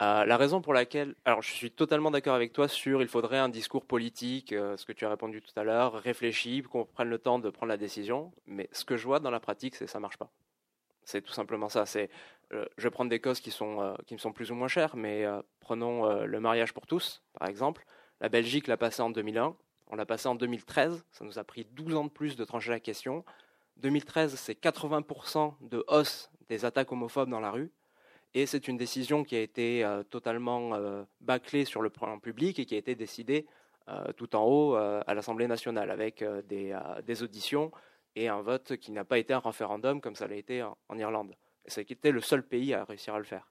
la raison pour laquelle, alors je suis totalement d'accord avec toi sur il faudrait un discours politique, ce que tu as répondu tout à l'heure, réfléchi, qu'on prenne le temps de prendre la décision. Mais ce que je vois dans la pratique, c'est ça marche pas. C'est tout simplement ça. C'est, euh, je vais prendre des causes qui, sont, euh, qui me sont plus ou moins chères, mais euh, prenons le mariage pour tous, par exemple. La Belgique l'a passé en 2001, on l'a passé en 2013, ça nous a pris 12 ans de plus de trancher la question. 2013, c'est 80% de hausse des attaques homophobes dans la rue, et c'est une décision qui a été totalement bâclée sur le plan public et qui a été décidée tout en haut à l'Assemblée nationale, avec des, des auditions et un vote qui n'a pas été un référendum comme ça l'a été en, Irlande. Été le seul pays à réussir à le faire.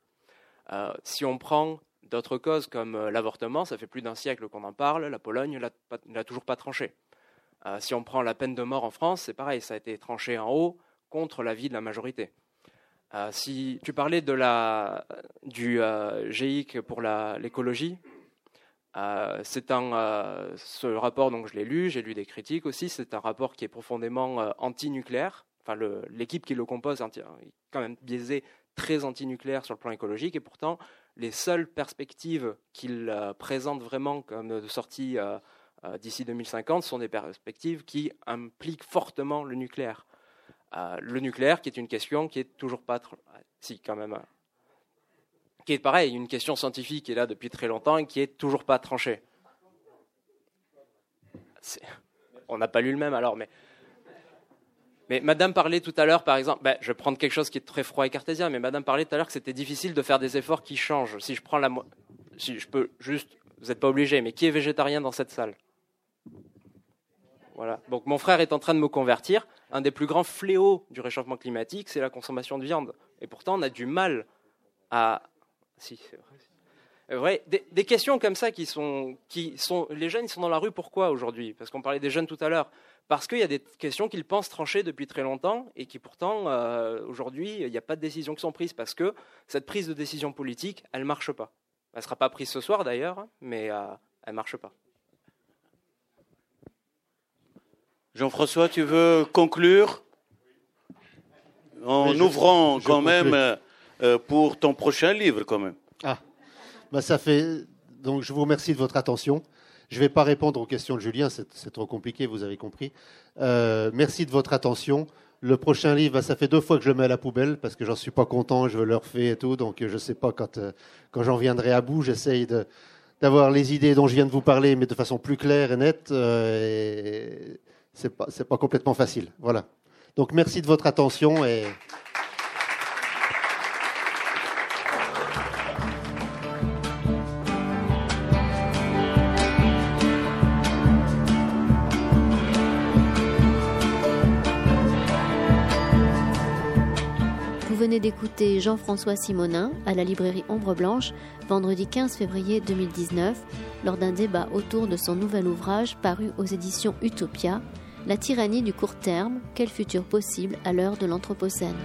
Euh, si on prend d'autres causes comme euh, l'avortement, ça fait plus d'un siècle qu'on en parle, la Pologne ne l'a toujours pas tranché. Euh, si on prend la peine de mort en France, c'est pareil, ça a été tranché en haut contre l'avis de la majorité. si tu parlais de la, du GIC pour l'écologie, euh, c'est un, euh, ce rapport, donc je l'ai lu, j'ai lu des critiques aussi. C'est un rapport qui est profondément euh, anti-nucléaire. Enfin, l'équipe qui le compose est quand même biaisé, très anti-nucléaire sur le plan écologique. Et pourtant, les seules perspectives qu'il présente vraiment comme de sortie d'ici 2050 sont des perspectives qui impliquent fortement le nucléaire. le nucléaire, qui est une question qui est toujours pas, si quand même qui est pareil, une question scientifique qui est là depuis très longtemps et qui est toujours pas tranchée. On n'a pas lu le même alors, mais. Mais Madame parlait tout à l'heure, par exemple, ben, je vais prendre quelque chose qui est très froid et cartésien, mais Madame parlait tout à l'heure que c'était difficile de faire des efforts qui changent. Si je prends la, si je peux juste, vous n'êtes pas obligé, mais qui est végétarien dans cette salle? Voilà. Donc mon frère est en train de me convertir. Un des plus grands fléaux du réchauffement climatique, c'est la consommation de viande. Et pourtant, on a du mal à, si, c'est vrai. des, questions comme ça qui sont, qui sont. Les jeunes, ils sont dans la rue pourquoi aujourd'hui? Parce qu'on parlait des jeunes tout à l'heure. Parce qu'il y a des questions qu'ils pensent trancher depuis très longtemps et qui pourtant, euh, aujourd'hui, il n'y a pas de décisions qui sont prises parce que cette prise de décision politique, elle ne marche pas. Elle ne sera pas prise ce soir d'ailleurs, mais euh, elle ne marche pas. Jean-François, tu veux conclure? En ouvrant quand même euh, pour ton prochain livre, quand même. Ah, bah ça fait. Donc, je vous remercie de votre attention. Je ne vais pas répondre aux questions de Julien, c'est trop compliqué, vous avez compris. Euh, merci de votre attention. Le prochain livre, bah, ça fait deux fois que je le mets à la poubelle parce que j'en suis pas content, je veux le refaire et tout. Donc, je ne sais pas quand, euh, quand j'en viendrai à bout. J'essaye d'avoir les idées dont je viens de vous parler, mais de façon plus claire et nette. et c'est pas, pas complètement facile. Voilà. Donc, merci de votre attention et. D'écouter Jean-François Simonin à la librairie Ombre Blanche vendredi 15 février 2019 lors d'un débat autour de son nouvel ouvrage paru aux éditions Utopia, La tyrannie du court terme, quel futur possible à l'heure de l'Anthropocène.